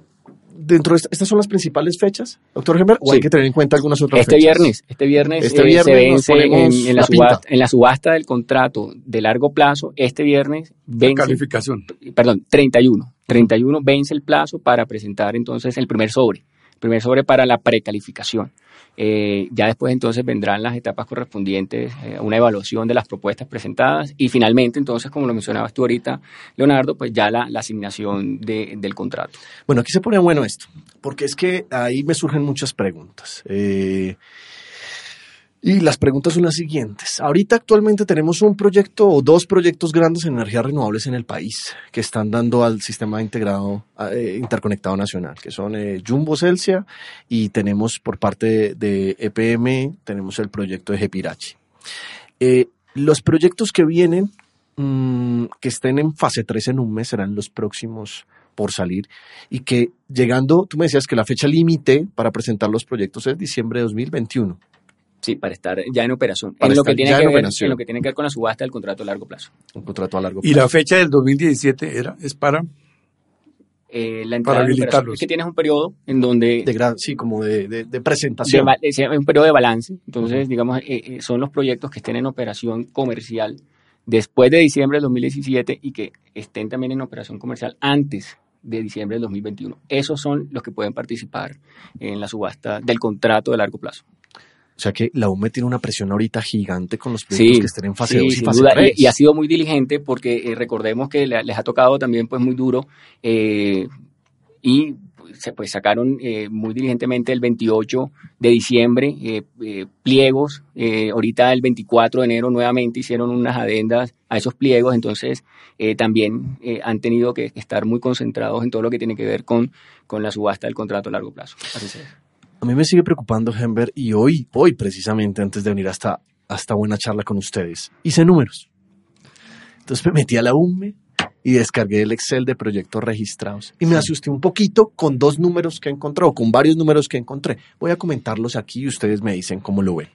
Speaker 2: dentro de esta- estas son las principales fechas, doctor Gember, o hay que tener en cuenta algunas otras
Speaker 5: Este
Speaker 2: fechas?
Speaker 5: viernes, este viernes,
Speaker 2: Este
Speaker 5: eh,
Speaker 2: viernes
Speaker 5: se vence en, la
Speaker 2: la
Speaker 5: subasta, en la subasta del contrato de largo plazo. Este viernes vence,
Speaker 4: Calificación.
Speaker 5: perdón, 31. 31 vence el plazo para presentar entonces el primer sobre, el primer sobre para la precalificación. Eh, ya después entonces vendrán las etapas correspondientes, eh, una evaluación de las propuestas presentadas y finalmente entonces, como lo mencionabas tú ahorita, Leonardo, pues ya la, asignación de- del contrato.
Speaker 2: Bueno, aquí se pone bueno esto, porque es que ahí me surgen muchas preguntas. Eh, y las preguntas son las siguientes. Ahorita actualmente tenemos un proyecto o dos proyectos grandes en energías renovables en el país que están dando al sistema integrado, eh, interconectado nacional, que son eh, Jumbo Celsia y tenemos por parte de EPM, tenemos el proyecto de Gepirachi. Eh, los proyectos que vienen, mm, que estén en fase 3 en un mes, serán los próximos por salir y que llegando, tú me decías que la fecha límite para presentar los proyectos es diciembre de 2021.
Speaker 5: Sí, para estar ya en operación.
Speaker 2: Para
Speaker 5: en lo, que tiene
Speaker 2: ya
Speaker 5: que
Speaker 2: en
Speaker 5: ver,
Speaker 2: operación.
Speaker 5: en lo que tiene que ver con la subasta del contrato a largo plazo.
Speaker 2: Un contrato a largo
Speaker 4: Y
Speaker 2: plazo.
Speaker 4: la fecha del 2017 era, es para
Speaker 5: Eh, la
Speaker 4: Para
Speaker 5: entrada en operación.
Speaker 4: habilitarlos.
Speaker 5: Es que tienes un periodo en donde
Speaker 2: de sí, como de, de- presentación.
Speaker 5: es un periodo de balance. Entonces, digamos, eh, eh, son los proyectos que estén en operación comercial después de diciembre del 2017 y que estén también en operación comercial antes de diciembre del 2021. Esos son los que pueden participar en la subasta del contrato de largo plazo.
Speaker 2: O sea que la UME tiene una presión ahorita gigante con los proyectos
Speaker 5: Sí,
Speaker 2: que estén en fase
Speaker 5: sí,
Speaker 2: 2 y fase
Speaker 5: duda.
Speaker 2: 3.
Speaker 5: Y, y ha sido muy diligente porque eh, recordemos que le- les ha tocado también pues muy duro eh, y se pues sacaron eh, muy diligentemente el 28 de diciembre eh, eh, pliegos. ahorita el 24 de enero nuevamente hicieron unas adendas a esos pliegos. Entonces eh, también eh, han tenido que estar muy concentrados en todo lo que tiene que ver con, con la subasta del contrato a largo plazo. Así es.
Speaker 2: A mí me sigue preocupando, Hember, y hoy, hoy precisamente, antes de venir hasta, hasta buena charla con ustedes, hice números. Entonces me metí a la UME y descargué el Excel de proyectos registrados. Y me asusté un poquito con dos números que encontré, o con varios números que encontré. Voy a comentarlos aquí y ustedes me dicen cómo lo ven.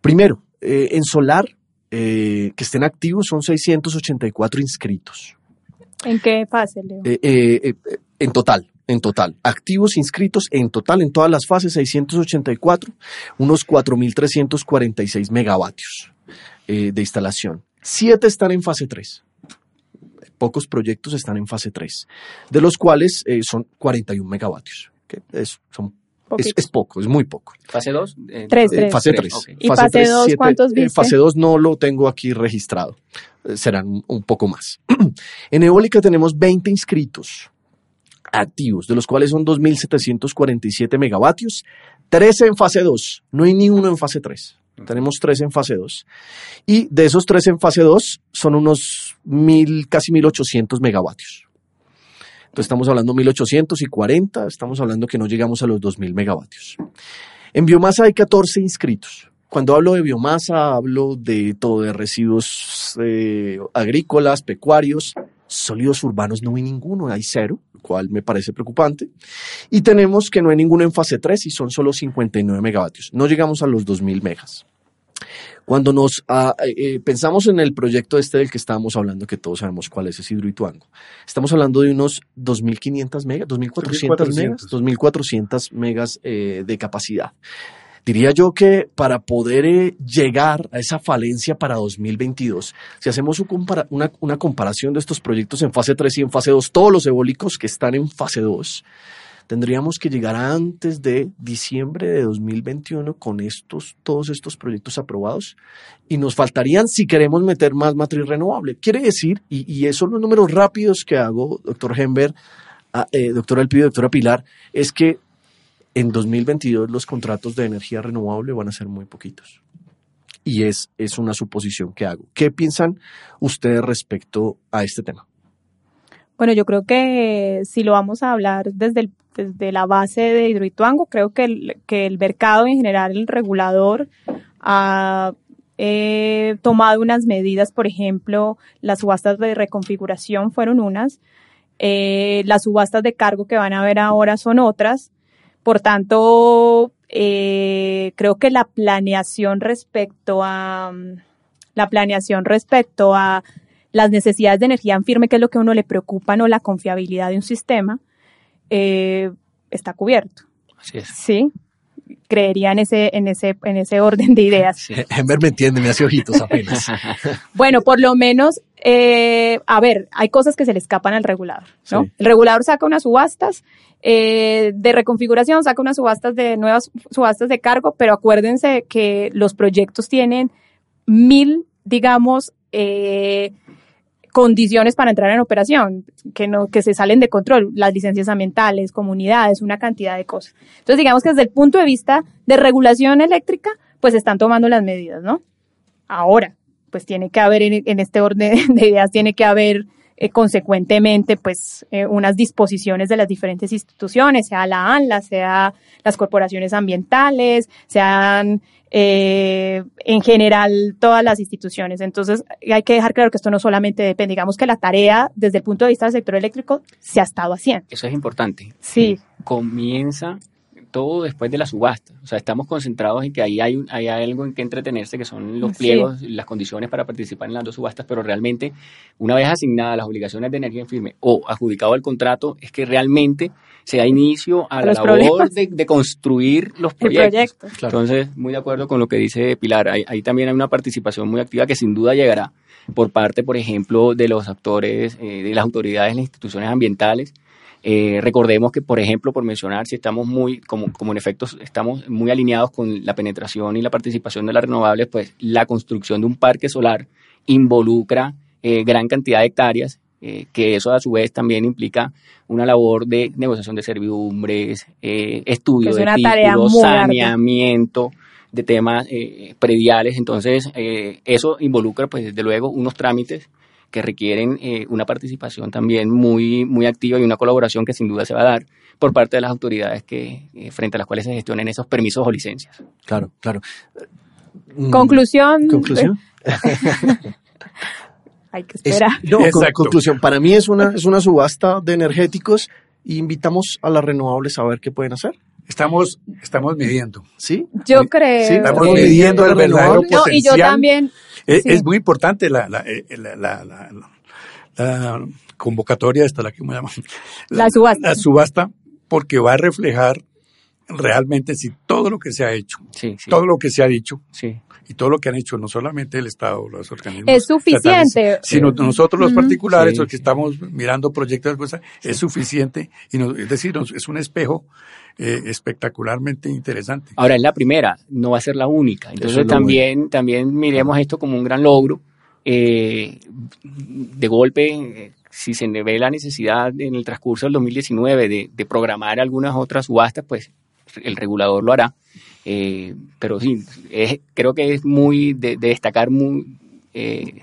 Speaker 2: Primero, eh, en Solar, eh, que estén activos, son 684 inscritos.
Speaker 3: ¿En qué fase, Leo?
Speaker 2: Eh, eh, eh, en total, en total. Activos inscritos en total en todas las fases, 684, unos 4.346 megavatios eh, de instalación. Siete están en fase 3. Pocos proyectos están en fase 3, de los cuales eh, son 41 megavatios. que es, son- es, es poco, es muy poco.
Speaker 5: Fase 2.
Speaker 3: Tres,
Speaker 2: Eh,
Speaker 3: tres.
Speaker 2: fase
Speaker 5: Tres,
Speaker 2: 3.
Speaker 5: ok.
Speaker 3: ¿Y fase dos cuántos viste?
Speaker 2: fase 2 no lo tengo aquí registrado. Eh, Serán un- un poco más. en eólica tenemos 20 inscritos activos, de los cuales son 2.747 megavatios, 13 en fase 2, no hay ni uno en fase 3. Tenemos 3 en fase 2. Y de esos 3 en fase 2 son unos mil, casi 1.800 megavatios. Entonces estamos hablando 1.840, estamos hablando que no llegamos a los 2.000 megavatios. En biomasa hay 14 inscritos. Cuando hablo de biomasa, hablo de todo, de residuos eh, agrícolas, pecuarios, sólidos urbanos no hay ninguno, hay cero, lo cual me parece preocupante. Y tenemos que no hay ninguno en fase 3 y son solo 59 megavatios. No llegamos a los 2000 megas. Cuando nos ah, eh, pensamos en el proyecto este del que estábamos hablando, que todos sabemos cuál es, es Hidroituango, estamos hablando de unos 2.500 megas, 2.400 megas, 2.400 megas eh, de capacidad. Diría yo que para poder eh, llegar a esa falencia para 2022, si hacemos una, comparación de estos proyectos en fase 3 y en fase 2, todos los eólicos que están en fase 2, tendríamos que llegar antes de diciembre de 2021 con estos, todos estos proyectos aprobados y nos faltarían si queremos meter más matriz renovable. Quiere decir, y, y esos son los números rápidos que hago, doctor Hember, ah, eh, doctora Elpidio, doctora Pilar, es que en 2022 los contratos de energía renovable van a ser muy poquitos. Y es, es una suposición que hago. ¿Qué piensan ustedes respecto a este tema?
Speaker 3: Bueno, yo creo que si lo vamos a hablar desde, desde la base de Hidroituango, creo que el, que el mercado en general, el regulador, ha eh, tomado unas medidas, por ejemplo, las subastas de reconfiguración fueron unas, eh, las subastas de cargo que van a haber ahora son otras. Por tanto, eh, creo que la planeación respecto a la planeación respecto a las necesidades de energía en firme, que es lo que a uno le preocupa, no la confiabilidad de un sistema, eh, está cubierto.
Speaker 5: Así es.
Speaker 3: Sí, creería en ese, en ese, en ese orden de ideas.
Speaker 2: Hember me entiende, me hace ojitos apenas.
Speaker 3: bueno, por lo menos, eh, a ver, hay cosas que se le escapan al regulador, ¿no?
Speaker 2: Sí.
Speaker 3: El regulador saca unas subastas eh, de reconfiguración, saca unas subastas de nuevas subastas de cargo, pero acuérdense que los proyectos tienen mil, digamos, eh, condiciones para entrar en operación, que no, que se salen de control, las licencias ambientales, comunidades, una cantidad de cosas. Entonces, digamos que desde el punto de vista de regulación eléctrica, pues están tomando las medidas, ¿no? Ahora, pues tiene que haber en, en este orden de ideas, tiene que haber eh, consecuentemente, pues, eh, unas disposiciones de las diferentes instituciones, sea la ANLA, sea las corporaciones ambientales, sean eh, en general todas las instituciones. Entonces, hay que dejar claro que esto no solamente depende, digamos que la tarea desde el punto de vista del sector eléctrico se ha estado haciendo.
Speaker 5: Eso es importante.
Speaker 3: Sí.
Speaker 5: Comienza todo después de la subasta. O sea, estamos concentrados en que ahí hay, un- hay algo en que entretenerse, que son los
Speaker 3: Sí.
Speaker 5: pliegos, las condiciones para participar en las dos subastas, pero realmente, una vez asignadas las obligaciones de energía en firme o adjudicado el contrato, es que realmente se da inicio a la
Speaker 3: Los
Speaker 5: labor de, de construir los proyectos.
Speaker 3: proyecto.
Speaker 2: Claro.
Speaker 5: Entonces, muy de acuerdo con lo que dice Pilar. Ahí, ahí también hay una participación muy activa que sin duda llegará por parte, por ejemplo, de los actores, eh, de las autoridades, las instituciones ambientales. Eh, recordemos que, por ejemplo, por mencionar, si estamos muy, como, como en efecto estamos muy alineados con la penetración y la participación de las renovables, pues la construcción de un parque solar involucra eh, gran cantidad de hectáreas, eh, que eso a su vez también implica una labor de negociación de servidumbres, eh, estudio
Speaker 3: Es
Speaker 5: de títulos, saneamiento de temas eh, prediales. Entonces, eh, eso involucra, pues, desde luego, unos trámites que requieren eh, una participación también muy, muy activa y una colaboración que sin duda se va a dar por parte de las autoridades que, eh, frente a las cuales se gestionen esos permisos o licencias.
Speaker 2: Claro, claro. Mm,
Speaker 3: Conclusión.
Speaker 2: Conclusión.
Speaker 3: Hay que
Speaker 2: Es-
Speaker 3: esperar.
Speaker 2: no, con- conclusión. Para mí es una, es una subasta de energéticos y invitamos a las renovables a ver qué pueden hacer.
Speaker 4: Estamos, estamos midiendo.
Speaker 2: ¿Sí?
Speaker 3: Yo
Speaker 2: Sí,
Speaker 3: creo.
Speaker 4: Estamos
Speaker 2: Eh,
Speaker 4: midiendo el verdadero
Speaker 3: no, y yo
Speaker 4: potencial.
Speaker 3: también.
Speaker 4: Es,
Speaker 3: sí.
Speaker 4: es muy importante la, la, eh, la, la, la- la- la convocatoria esta, la que me llaman.
Speaker 3: La subasta.
Speaker 4: La subasta, porque va a reflejar realmente si todo lo que se ha hecho,
Speaker 5: Sí, sí.
Speaker 4: todo lo que se ha dicho
Speaker 5: sí.
Speaker 4: Y todo lo que han hecho no solamente el Estado, los organismos
Speaker 3: Es suficiente.
Speaker 4: sino nosotros los particulares,
Speaker 5: Sí.
Speaker 4: los que estamos mirando proyectos, cosas, es suficiente y nos- es decir, nos- es un espejo eh, espectacularmente interesante.
Speaker 5: Ahora es la primera, no va a ser la única. Entonces también, también miremos esto como un gran logro. Eh, de golpe, eh, si se ve la necesidad en el transcurso del 2019 de, de programar algunas otras subastas, pues el regulador lo hará. Eh, pero sí, es- creo que es muy de, de destacar muy, eh,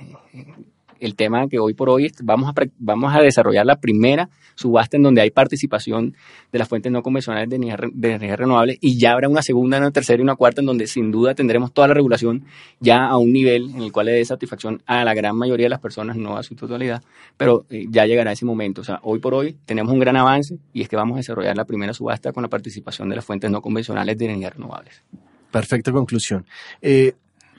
Speaker 5: el tema que hoy por hoy vamos a, vamos a desarrollar la primera subasta en donde hay participación de las fuentes no convencionales de energía, de energía renovable y ya habrá una segunda, una tercera y una cuarta en donde sin duda tendremos toda la regulación ya a un nivel en el cual le dé satisfacción a la gran mayoría de las personas, no a su totalidad, pero eh, ya llegará ese momento. O sea, hoy por hoy tenemos un gran avance y es que vamos a desarrollar la primera subasta con la participación de las fuentes no convencionales de energías renovables.
Speaker 2: Perfecta conclusión. Eh,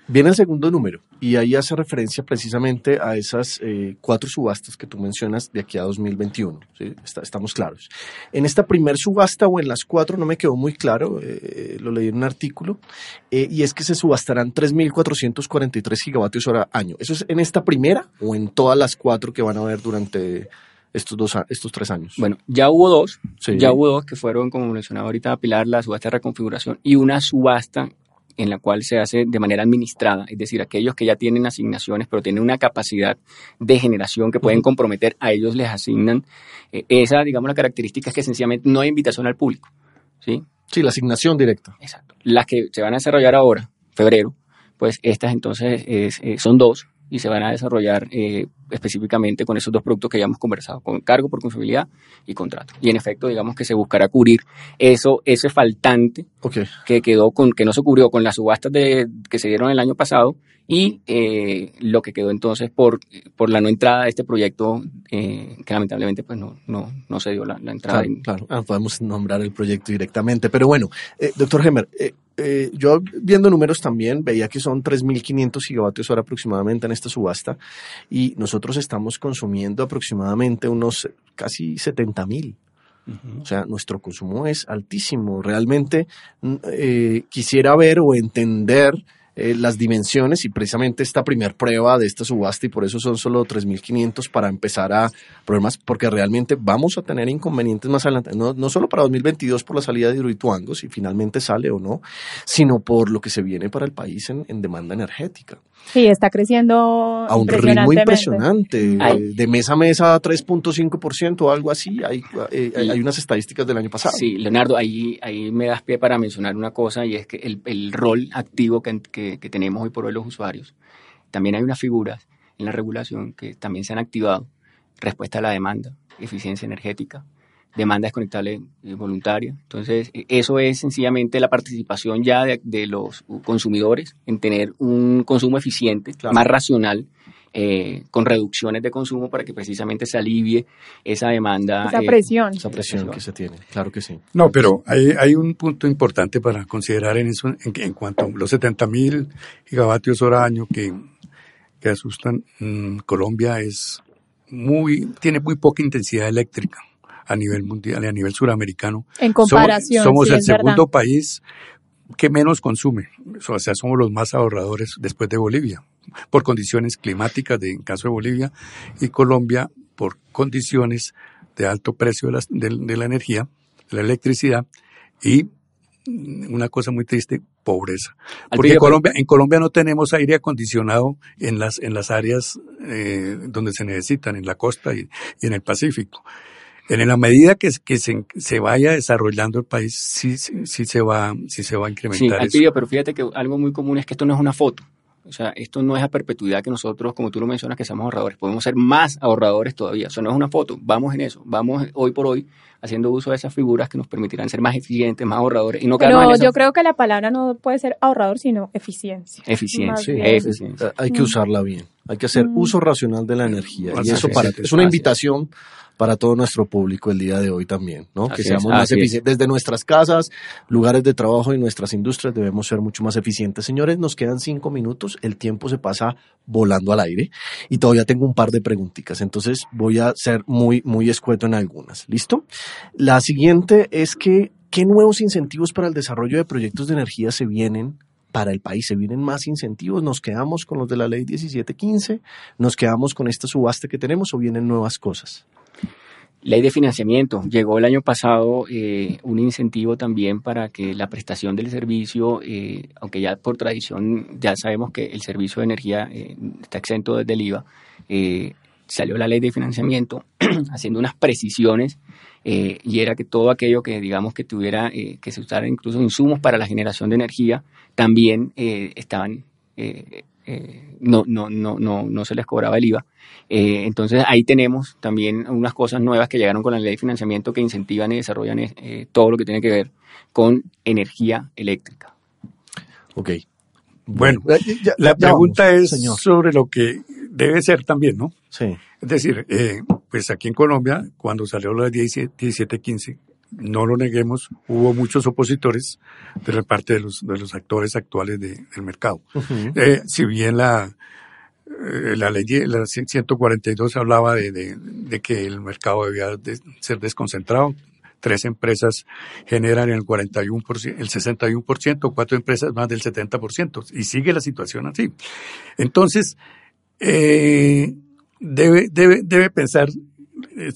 Speaker 2: viene el segundo número y ahí hace referencia precisamente a esas eh, cuatro subastas que tú mencionas de aquí a 2021. ¿sí? Está- estamos claros. En esta primer subasta o en las cuatro no me quedó muy claro, eh, lo leí en un artículo, eh, y es que se subastarán 3.443 gigavatios hora año. ¿Eso es en esta primera o en todas las cuatro que van a haber durante estos, dos, estos tres años?
Speaker 5: Bueno, ya hubo dos,
Speaker 2: Sí.
Speaker 5: ya hubo dos que fueron, como mencionaba ahorita Pilar, la subasta de reconfiguración y una subasta en la cual se hace de manera administrada, es decir, aquellos que ya tienen asignaciones, pero tienen una capacidad de generación que pueden comprometer, a ellos les asignan. eh, esa, digamos, la característica es que sencillamente no hay invitación al público, ¿sí?
Speaker 2: Sí, la asignación directa.
Speaker 5: Exacto. Las que se van a desarrollar ahora, febrero, pues estas entonces eh, son dos y se van a desarrollar eh, específicamente con esos dos productos que ya hemos conversado, con cargo por confiabilidad y contrato. Y en efecto, digamos que se buscará cubrir eso, ese faltante que quedó con, que no se cubrió con las subastas de, que se dieron el año pasado y eh, lo que quedó entonces por, por la no entrada de este proyecto, eh, que lamentablemente pues no, no, no se dio la, entrada.
Speaker 2: Claro, ah, podemos nombrar el proyecto directamente. Pero bueno, doctor Gemer, yo viendo números también veía que son 3.500 gigavatios hora aproximadamente en esta subasta y nosotros nosotros estamos consumiendo aproximadamente unos casi 70 mil. O sea, nuestro consumo es altísimo. Realmente eh, quisiera ver o entender eh, las dimensiones y precisamente esta primer prueba de esta subasta y por eso son solo 3.500 para empezar a problemas porque realmente vamos a tener inconvenientes más adelante, no, no solo para 2022 por la salida de Hidroituango, si finalmente sale o no, sino por lo que se viene para el país en, en demanda energética.
Speaker 3: Sí, está creciendo
Speaker 2: a un ritmo impresionante, eh, de mes a mes a 3.5% o algo así. Hay, eh, hay unas estadísticas del año pasado.
Speaker 5: Sí, Leonardo, ahí, ahí me das pie para mencionar una cosa y es que el, el rol activo que, que, tenemos hoy por hoy los usuarios, también hay unas figuras en la regulación que también se han activado. Respuesta a la demanda, eficiencia energética, demanda desconectable eh, voluntaria. Entonces, e, eso es sencillamente la participación ya de, los consumidores en tener un consumo eficiente, más racional, eh, con reducciones de consumo para que precisamente se alivie esa demanda.
Speaker 3: Esa eh, presión.
Speaker 2: esa presión que se tiene, claro que sí.
Speaker 4: No, pero hay, hay un punto importante para considerar en eso, en, cuanto a los 70 mil gigavatios hora año que, que asustan, mm, Colombia es muy, tiene muy poca intensidad eléctrica a nivel mundial y a nivel suramericano.
Speaker 3: En comparación.
Speaker 4: Somos, el segundo país que menos consume. O sea, somos los más ahorradores después de Bolivia, por condiciones climáticas, de, en caso de Bolivia, y Colombia por condiciones de alto precio de la, energía, de la electricidad, y una cosa muy triste, pobreza. Porque Colombia, en Colombia no tenemos aire acondicionado en las, en las áreas eh, donde se necesitan, en la costa y en el Pacífico. En la medida que, que se, se, vaya desarrollando el país, sí, sí, se, va, sí se va a incrementar.
Speaker 5: Sí, pero fíjate que algo muy común es que esto no es una foto. O sea, esto no es a perpetuidad que nosotros, como tú lo mencionas, que seamos ahorradores. Podemos ser más ahorradores todavía. Eso no es una foto. Vamos en eso. Vamos hoy por hoy haciendo uso de esas figuras que nos permitirán ser más eficientes, más ahorradores. Y no
Speaker 3: Pero yo creo que la palabra no puede ser ahorrador, sino eficiencia.
Speaker 5: Eficiencia.
Speaker 2: eficiencia. Hay que usarla bien. Hay que hacer mm. uso racional de la energía. Y eso para, es una invitación para todo nuestro público el día de hoy también, ¿no? que seamos más eficientes. Desde nuestras casas, lugares de trabajo y nuestras industrias debemos ser mucho más eficientes. Señores, nos quedan cinco minutos, el tiempo se pasa volando al aire y todavía tengo un par de preguntitas, entonces voy a ser muy, muy escueto en algunas. ¿Listo? La siguiente es que, ¿qué nuevos incentivos para el desarrollo de proyectos de energía se vienen para el país. Se vienen más incentivos, nos quedamos con los de la ley 1715, nos quedamos con esta subasta que tenemos o vienen nuevas cosas.
Speaker 5: Ley de financiamiento. Llegó el año pasado eh, un incentivo también para que la prestación del servicio, eh, aunque ya por tradición ya sabemos que el servicio de energía eh, está exento desde el IVA, salió la ley de financiamiento haciendo unas precisiones y era que todo aquello que digamos que tuviera que se usara incluso insumos para la generación de energía también estaban no, no, no, no, no se les cobraba el IVA. Eh, entonces ahí tenemos también unas cosas nuevas que llegaron con la ley de financiamiento que incentivan y desarrollan eh, todo lo que tiene que ver con energía eléctrica.
Speaker 2: Ok.
Speaker 4: Bueno, la pregunta es sobre lo que debe ser también, ¿no?
Speaker 2: Sí.
Speaker 4: Es decir, eh, pues aquí en Colombia, cuando salió la 1715, no lo neguemos, hubo muchos opositores de parte de los, de los actores actuales del mercado. si bien la, eh, la ley la 142 hablaba de, de, que el mercado debía ser desconcentrado. Tres empresas generan el 41%, el 61%, cuatro empresas más del 70%. Y sigue la situación así. Entonces, eh, debe, debe, debe pensar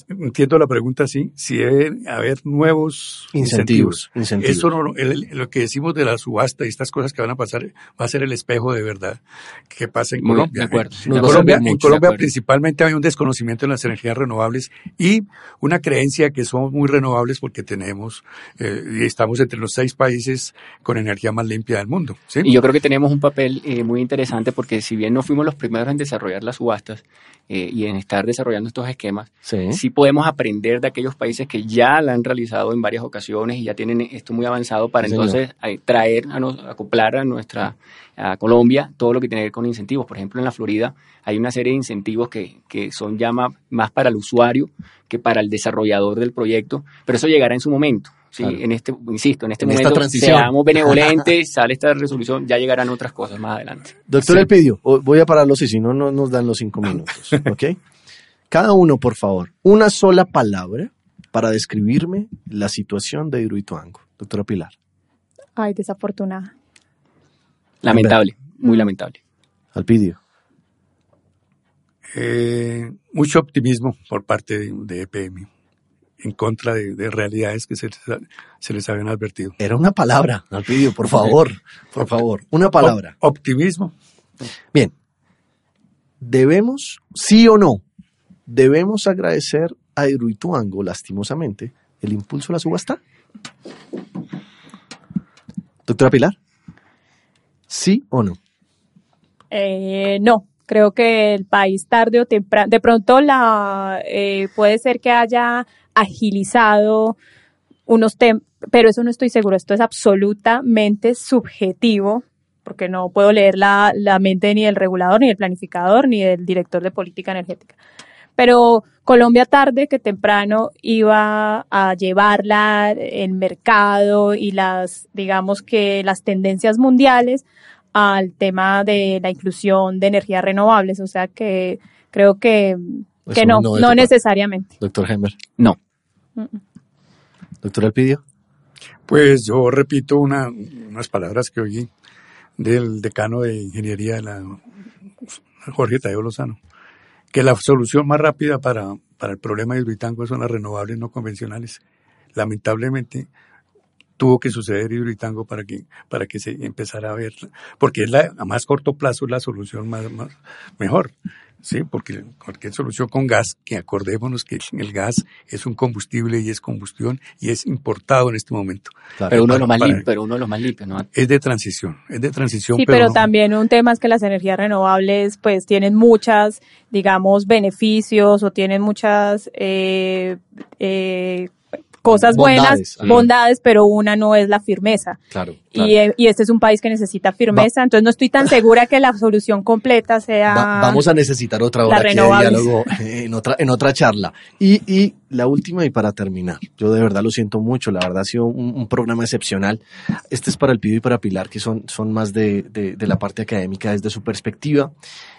Speaker 4: entiendo la pregunta así, si debe haber nuevos
Speaker 2: incentivos. incentivos.
Speaker 4: Eso no, lo que decimos de la subasta y estas cosas que van a pasar va a ser el espejo de verdad que pasa en Colombia. en Colombia, en Colombia principalmente hay un desconocimiento en las energías renovables y una creencia que somos muy renovables porque tenemos eh, y estamos entre los seis países con energía más limpia del mundo.
Speaker 5: Y yo creo que tenemos un papel eh, muy interesante porque si bien no fuimos los primeros en desarrollar las subastas eh, y en estar desarrollando estos esquemas, sí. Podemos aprender de aquellos países que ya la han realizado en varias ocasiones y ya tienen esto muy avanzado para entonces traer, a acoplar a nuestra a Colombia todo lo que tiene que ver con incentivos. Por ejemplo, en la Florida hay una serie de incentivos que, que son ya más, para el usuario que para el desarrollador del proyecto, pero eso llegará en su momento. Sí, en este, insisto, en este momento seamos benevolentes, sale esta resolución, ya llegarán otras cosas más adelante.
Speaker 2: Doctor Elpidio, voy a pararlos y si no, no nos dan los cinco minutos, ¿ok? Cada uno, por favor, una sola palabra para describirme la situación de Hidroituango. Doctora Pilar.
Speaker 3: Ay, desafortunada.
Speaker 5: Lamentable, muy lamentable.
Speaker 2: Alpidio.
Speaker 4: Eh, mucho optimismo por parte de, EPM en contra de, realidades que se les, habían advertido.
Speaker 2: Era una palabra, Alpidio, por favor, por favor, una palabra.
Speaker 4: optimismo.
Speaker 2: Bien, debemos, sí o no, debemos agradecer a Hidroituango, lastimosamente, el impulso a la subasta. Doctora Pilar. ¿Sí o no?
Speaker 3: Eh, no, creo que el país tarde o temprano, de pronto eh, puede ser que haya agilizado unos temas, pero eso no estoy seguro, esto es absolutamente subjetivo, porque no puedo leer la, la mente ni del regulador, ni del planificador, ni del director de política energética. Pero Colombia tarde que temprano iba a llevarla el mercado y las, digamos que las tendencias mundiales al tema de la inclusión de energías renovables. O sea que creo que, que no, no, necesariamente.
Speaker 2: Doctor Hember.
Speaker 5: No.
Speaker 2: Doctor Alpidio.
Speaker 4: Pues yo repito una, unas palabras que oí del decano de ingeniería de la Jorge Tadeo Lozano que la solución más rápida para, para el problema de Hidroitango son las renovables no convencionales. Lamentablemente tuvo que suceder Hidroitango para que, para que se empezara a ver, porque es la, a más corto plazo la solución más, más mejor. Sí, porque cualquier solución con gas, que acordémonos que el gas es un combustible y es combustión y es importado en este momento.
Speaker 5: Pero, uno de los más pero uno de los más limpios, ¿no?
Speaker 4: Es de transición, es de transición.
Speaker 3: Sí, pero, también un tema es que las energías renovables pues tienen muchas, digamos, beneficios o tienen muchas eh, eh, cosas buenas, bondades, pero una no es la firmeza.
Speaker 2: Claro.
Speaker 3: Y, eh, y, este es un país que necesita firmeza, entonces no estoy tan segura que la solución completa sea.
Speaker 2: vamos a necesitar otra hora de diálogo en otra, en otra charla. Y, y la última y para terminar, yo de verdad lo siento mucho, la verdad ha sido un, programa excepcional. Este es para el Pido y para Pilar, que son, son más de, de, de la parte académica desde su perspectiva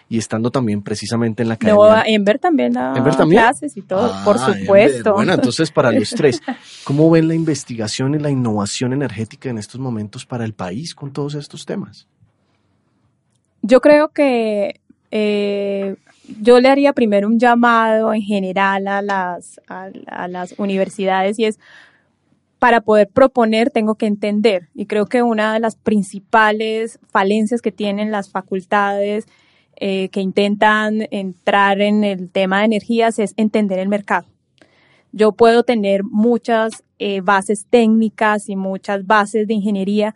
Speaker 2: y estando también precisamente en la academia.
Speaker 3: No, Enver también da clases y todo, ah, por supuesto.
Speaker 2: Bueno, entonces para los tres, ¿cómo ven la investigación y la innovación energética en estos momentos para el país con todos estos temas?
Speaker 3: Yo creo que eh, yo le haría primero un llamado en general a las, a las universidades y es para poder proponer tengo que entender. Y creo que una de las principales falencias que tienen las facultades eh, que intentan entrar en el tema de energías es entender el mercado. Yo puedo tener muchas eh, bases técnicas y muchas bases de ingeniería,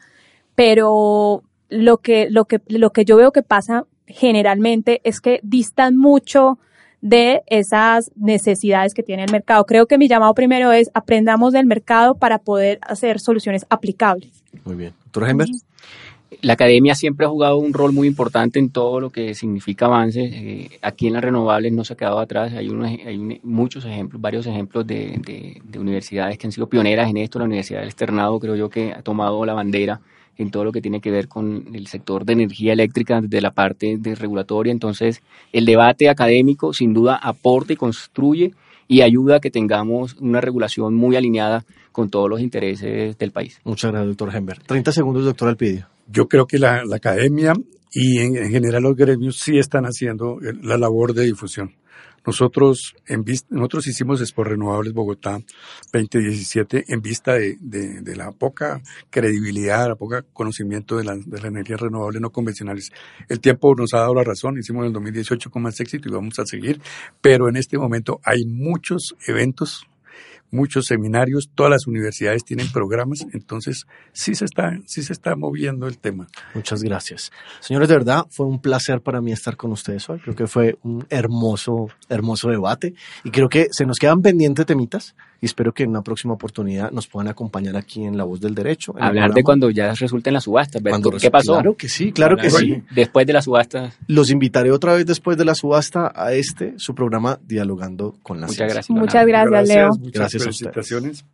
Speaker 3: pero lo que, lo, que, lo que yo veo que pasa generalmente es que distan mucho de esas necesidades que tiene el mercado. Creo que mi llamado primero es aprendamos del mercado para poder hacer soluciones aplicables.
Speaker 2: Muy bien. Doctor Hember
Speaker 5: la academia siempre ha jugado un rol muy importante en todo lo que significa avance. Eh, aquí en las renovables no se ha quedado atrás. Hay, hay muchos ejemplos, varios ejemplos de, universidades que han sido pioneras en esto. La Universidad del Externado creo yo que ha tomado la bandera en todo lo que tiene que ver con el sector de energía eléctrica desde la parte de regulatoria. Entonces, el debate académico sin duda aporta y construye y ayuda a que tengamos una regulación muy alineada con todos los intereses del país.
Speaker 2: Muchas gracias, doctor Hember. 30 segundos, doctor Alpidio.
Speaker 4: Yo creo que la, academia y en, general los gremios sí están haciendo la labor de difusión. Nosotros, en nosotros hicimos Expo Renovables Bogotá 2017 en vista de, la poca credibilidad, la poca conocimiento de, la, de las energías renovables no convencionales. El tiempo nos ha dado la razón, hicimos en el 2018 con más éxito y vamos a seguir, pero en este momento hay muchos eventos muchos seminarios, todas las universidades tienen programas, entonces sí se está, sí se está moviendo el tema.
Speaker 2: Muchas gracias. Señores, de verdad, fue un placer para mí estar con ustedes hoy. Creo que fue un hermoso, hermoso debate y creo que se nos quedan pendientes temitas y espero que en una próxima oportunidad nos puedan acompañar aquí en La Voz del Derecho.
Speaker 5: Hablar de cuando ya resulten las subastas, ¿qué pasó?
Speaker 2: Claro que sí, claro que sí.
Speaker 5: Después de la subasta.
Speaker 2: Los invitaré otra vez después de la subasta a este, su programa Dialogando con la
Speaker 3: Muchas
Speaker 2: Gracias,
Speaker 3: Muchas gracias, Leo.
Speaker 4: gracias felicitaciones.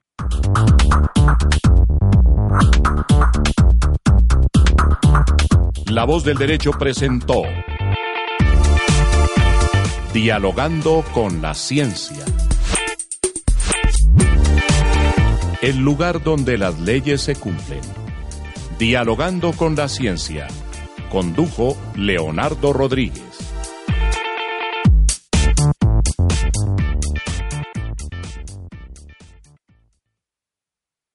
Speaker 1: La Voz del Derecho presentó Dialogando con la Ciencia el lugar donde las leyes se cumplen. Dialogando con la ciencia. Condujo Leonardo Rodríguez.